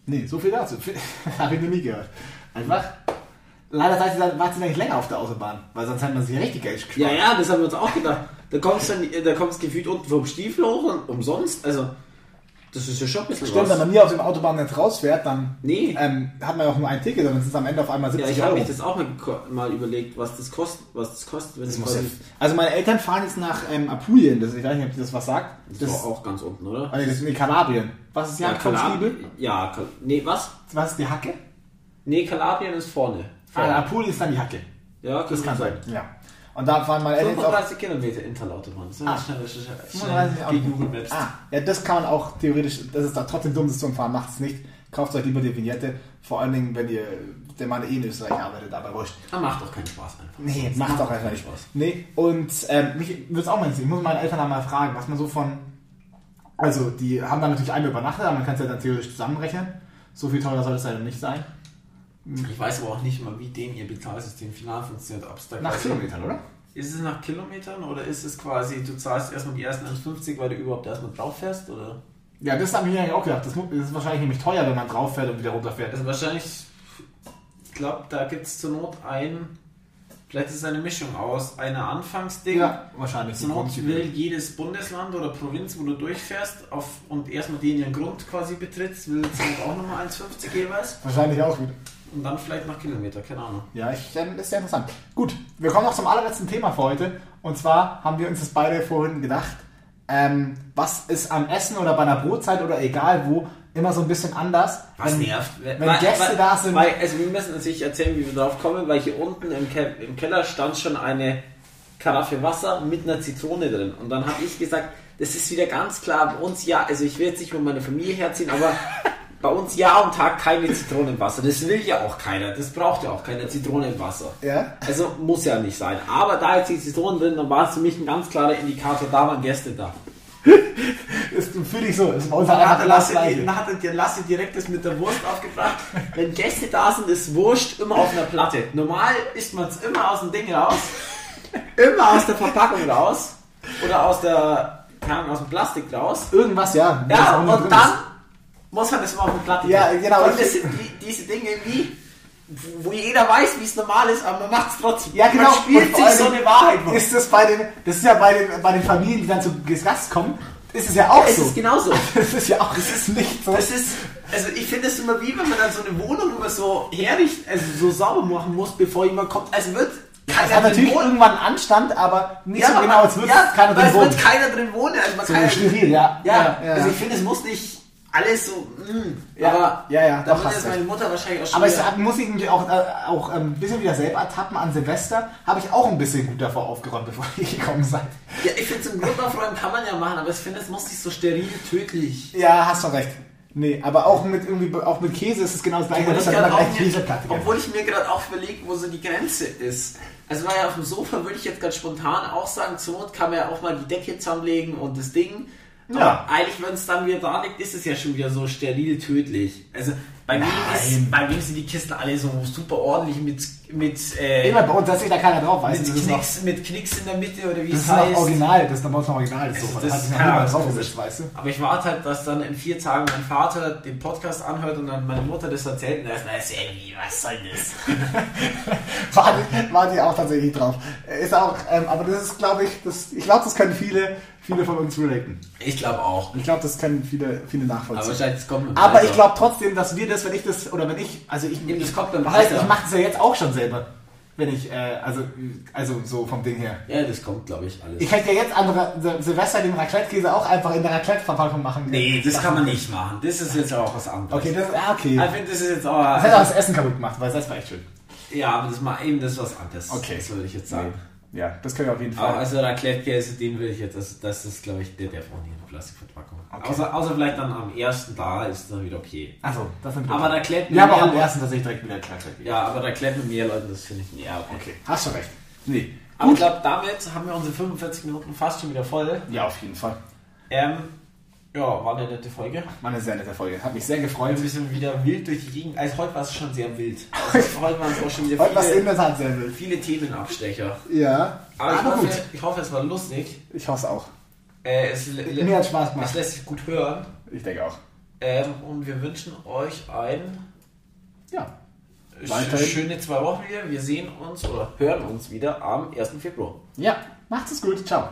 Speaker 2: Nee, so viel dazu. Habe ich noch nie gehört. Einfach leider seid ihr dann, wart ihr dann nicht länger auf der Autobahn, weil sonst hätte man sich richtig Geld gespart.
Speaker 1: Ja, ja, das haben wir uns auch gedacht. Da kommst du dann, da kommst gefühlt unten vom Stiefel hoch und umsonst. Also, das ist ja schon ein bisschen
Speaker 2: Stimmt, wenn man nie aus dem Autobahnnetz rausfährt, dann
Speaker 1: Nee.
Speaker 2: ähm, hat man ja auch nur ein Ticket und es ist am Ende auf einmal
Speaker 1: Ja,
Speaker 2: 70
Speaker 1: ich habe
Speaker 2: Euro.
Speaker 1: mich das auch mal, mal überlegt, was das kostet, was das kostet, wenn
Speaker 2: Das muss ja, also meine Eltern fahren jetzt nach ähm, Apulien, das, ich weiß nicht, ob das was sagt.
Speaker 1: Das ist auch ganz unten, oder?
Speaker 2: Ah, nee, das ist in Kalabrien. Was ist die
Speaker 1: Kalab-
Speaker 2: Zwiebel?
Speaker 1: Ja, Kal nee, was?
Speaker 2: Was ist die Hacke?
Speaker 1: Nee, Kalabrien ist vorne.
Speaker 2: Ah,
Speaker 1: vorne.
Speaker 2: Apulien ist dann die Hacke.
Speaker 1: ja,
Speaker 2: Das kann sein. Ja. Und da fahren meine Eltern jetzt auch...
Speaker 1: 35 Kilometer Interlautobahn. Das ist
Speaker 2: Ah.
Speaker 1: Recherche.
Speaker 2: 35
Speaker 1: Schnell gegen Google Maps.
Speaker 2: Ah, ja, das kann man auch theoretisch, das ist da trotzdem dumm, das zu umfahren, macht es nicht. Kauft euch lieber die Vignette, vor allen Dingen, wenn ihr, der Mann eh in Österreich arbeitet, aber wurscht.
Speaker 1: Ah, macht doch keinen Spaß einfach.
Speaker 2: Nee,
Speaker 1: Das
Speaker 2: macht doch einfach nicht
Speaker 1: Spaß.
Speaker 2: Nee, und ähm, mich würde es auch mal interessieren, ich muss meine Eltern dann mal fragen, was man so von, also die haben dann natürlich einmal übernachtet, aber man kann es ja dann theoretisch zusammenrechnen. So viel teurer soll es leider nicht sein.
Speaker 1: Ich weiß aber auch nicht mal, wie dem ihr Bezahlsystem final funktioniert. Ob es da
Speaker 2: Nach Kilometern, oder?
Speaker 1: Ist es nach Kilometern oder ist es quasi, du zahlst erstmal die ersten 1,50, weil du überhaupt erstmal drauf fährst? Oder?
Speaker 2: Ja, das habe ich mir eigentlich auch gedacht. Das ist wahrscheinlich nämlich teuer, wenn man drauf fährt und wieder runterfährt.
Speaker 1: Also wahrscheinlich, ich glaube, da gibt es zur Not ein, vielleicht ist es eine Mischung aus einer Anfangsding.
Speaker 2: Ja, wahrscheinlich.
Speaker 1: Zur Not will jedes Bundesland oder Provinz, wo du durchfährst auf, und erstmal den ihren Grund quasi betrittst, will Not auch nochmal 1,50 jeweils.
Speaker 2: Wahrscheinlich auch wieder.
Speaker 1: Und dann vielleicht nach Kilometer, keine Ahnung.
Speaker 2: Ja, ich, ähm, ist sehr interessant. Gut, wir kommen noch zum allerletzten Thema für heute. Und zwar haben wir uns das beide vorhin gedacht, ähm, was ist am Essen oder bei einer Brotzeit oder egal wo immer so ein bisschen anders. wenn, Wenn Gäste da sind.
Speaker 1: Weil, also wir müssen natürlich erzählen, wie wir drauf kommen, weil hier unten im, Ke im Keller stand schon eine Karaffe Wasser mit einer Zitrone drin. Und dann habe ich gesagt, das ist wieder ganz klar bei uns ja, also ich will jetzt nicht mit meiner Familie herziehen, aber bei uns Jahr und Tag keine Zitrone im Wasser. Das will ja auch keiner. Das braucht ja auch keine Zitrone im Wasser.
Speaker 2: Ja?
Speaker 1: Also muss ja nicht sein. Aber da jetzt die Zitronen drin, dann war es für mich ein ganz klarer Indikator, da waren Gäste da.
Speaker 2: Das fühle ich so. Das ist bei uns
Speaker 1: Dann
Speaker 2: einfach
Speaker 1: hat,
Speaker 2: das
Speaker 1: Lasse, dann hat der Lasse direkt das mit der Wurst aufgebracht. Wenn Gäste da sind, ist Wurst immer auf einer Platte. Normal isst man es immer aus dem Ding raus. Immer aus der Verpackung raus. Oder aus der, keine Ahnung, aus dem Plastik raus.
Speaker 2: Irgendwas, ja.
Speaker 1: Ja, und dann. Muss man das immer auf die Platte
Speaker 2: Ja, genau.
Speaker 1: Und das sind die, diese Dinge wie, wo jeder weiß, wie es normal ist, aber man macht es trotzdem.
Speaker 2: Ja, genau.
Speaker 1: Man spielt sich so eine Wahrheit.
Speaker 2: Ist das bei den, das ist ja bei den, bei den Familien, die dann zu Gast kommen, ist es ja auch
Speaker 1: Es
Speaker 2: so.
Speaker 1: ist genauso.
Speaker 2: Das ist ja auch, das ist nicht so.
Speaker 1: Das ist, also ich finde es immer wie, wenn man dann so eine Wohnung immer so herrichten, also so sauber machen muss, bevor jemand kommt. Also wird
Speaker 2: Es hat natürlich
Speaker 1: wohnen.
Speaker 2: irgendwann Anstand, aber nicht so
Speaker 1: aber
Speaker 2: genau, als würde
Speaker 1: ja,
Speaker 2: keiner drin
Speaker 1: es
Speaker 2: wohnen.
Speaker 1: wird keiner drin wohnen. Also man
Speaker 2: So
Speaker 1: kann
Speaker 2: steril, ja.
Speaker 1: ja,
Speaker 2: ja,
Speaker 1: also
Speaker 2: ja.
Speaker 1: ich finde, es muss nicht alles so, mm,
Speaker 2: Ja,
Speaker 1: aber
Speaker 2: ja, ja,
Speaker 1: da
Speaker 2: doch, hast
Speaker 1: meine Mutter wahrscheinlich auch schon
Speaker 2: Aber es
Speaker 1: wieder-
Speaker 2: hat- muss ich auch, äh, auch ähm, ein bisschen wieder selber ertappen an Silvester. Habe ich auch ein bisschen gut davor aufgeräumt, bevor ihr gekommen seid.
Speaker 1: ja, ich finde zum Glück aufräumen kann man ja machen, aber ich finde, es muss nicht so steril, tödlich.
Speaker 2: Ja, hast du recht. Nee, aber auch mit irgendwie auch mit Käse ist es genau das gleiche.
Speaker 1: Obwohl ich, grad
Speaker 2: gleich
Speaker 1: mir, obwohl ich mir gerade auch überlege, wo so die Grenze ist. Also weil ja auf dem Sofa würde ich jetzt ganz spontan auch sagen, zur Not kann man ja auch mal die Decke zusammenlegen und das Ding. Aber
Speaker 2: Ja.
Speaker 1: eigentlich, wenn es dann wieder da liegt, ist es ja schon wieder so steril tödlich. Also bei mir, ist,
Speaker 2: Nein.
Speaker 1: bei mir sind die Kisten alle so super ordentlich mit, mit, äh,
Speaker 2: Immer bei uns setzt sich da keiner drauf, weißt
Speaker 1: mit?
Speaker 2: Das ist noch,
Speaker 1: Knicks, mit Knicks in der Mitte oder wie
Speaker 2: das
Speaker 1: es
Speaker 2: ist noch
Speaker 1: heißt.
Speaker 2: original, das ist bei uns noch original. Das,
Speaker 1: Also
Speaker 2: Sofa.
Speaker 1: das
Speaker 2: das hat
Speaker 1: ist- ja,
Speaker 2: draufgesetzt, weißt du?
Speaker 1: Aber ich warte halt, dass dann in vier Tagen mein Vater den Podcast anhört und dann meine Mutter das erzählt und er ist, ist irgendwie, was soll das?
Speaker 2: Warte, warte ich auch tatsächlich drauf. Ist auch, ähm, aber das ist, glaube ich, das, ich glaube, das können viele, viele von uns relaten.
Speaker 1: Ich glaube auch.
Speaker 2: Ich glaube, das können viele, viele
Speaker 1: Aber
Speaker 2: nachvollziehen.
Speaker 1: das
Speaker 2: Aber
Speaker 1: Alter.
Speaker 2: ich glaube trotzdem, dass wir das, wenn ich das, oder wenn ich, also ich,
Speaker 1: das
Speaker 2: heißt,
Speaker 1: Alter.
Speaker 2: ich mache das ja jetzt auch schon selber. Wenn ich, äh, also, also so vom Ding her.
Speaker 1: Ja, das kommt, glaube ich, alles.
Speaker 2: Ich hätte ja jetzt andere Sil- Silvester den Raclette-Käse auch einfach in der Raclette-Verpackung machen.
Speaker 1: nee, das kann man nicht machen. Das ist jetzt auch was anderes.
Speaker 2: Okay, das, ah, okay.
Speaker 1: Ich finde, das ist jetzt auch.
Speaker 2: Das hätte auch das Essen kaputt gemacht, weil das war echt schön.
Speaker 1: ja, aber das mal eben das ist was anderes.
Speaker 2: Okay.
Speaker 1: Das würde ich jetzt sagen.
Speaker 2: Ja, das können wir auf jeden
Speaker 1: Aber
Speaker 2: Fall.
Speaker 1: also Raclette-Käse, den will ich jetzt, das, das ist, glaube ich, der darf auch nicht in der Plastikverpackung.
Speaker 2: Okay.
Speaker 1: Außer, außer vielleicht dann am ersten da ist dann wieder okay.
Speaker 2: Achso, das sind
Speaker 1: Aber Raclette
Speaker 2: Wir haben auch
Speaker 1: mit
Speaker 2: am
Speaker 1: mehr-
Speaker 2: ersten tatsächlich direkt wieder Raclette.
Speaker 1: Ja, aber Raclette mit mehr Leuten, das finde ich ja okay.
Speaker 2: Okay, hast du recht. Nee.
Speaker 1: Aber ich glaube, damit haben wir unsere 45 Minuten fast schon wieder voll.
Speaker 2: Ja, auf jeden Fall.
Speaker 1: Ähm, ja, war eine nette Folge.
Speaker 2: War eine sehr nette Folge. Hat mich sehr gefreut.
Speaker 1: Wir sind wieder wild durch die Gegend. Also heute war es schon sehr wild. Also heute waren es auch schon wieder
Speaker 2: Heute war es in
Speaker 1: viele,
Speaker 2: der Tat sehr wild.
Speaker 1: viele Themenabstecher.
Speaker 2: Ja,
Speaker 1: Aber ich,
Speaker 2: aber
Speaker 1: hoffe,
Speaker 2: gut.
Speaker 1: ich hoffe, es war lustig.
Speaker 2: Ich hoffe es auch.
Speaker 1: Äh, es,
Speaker 2: Mir hat Spaß
Speaker 1: es
Speaker 2: gemacht.
Speaker 1: lässt sich gut hören.
Speaker 2: Ich denke auch.
Speaker 1: Ähm, und wir wünschen euch ein
Speaker 2: Ja. Weiterhin.
Speaker 1: Schöne zwei Wochen wieder. Wir sehen uns oder hören uns wieder am 1. Februar.
Speaker 2: Ja, macht es gut. Ciao.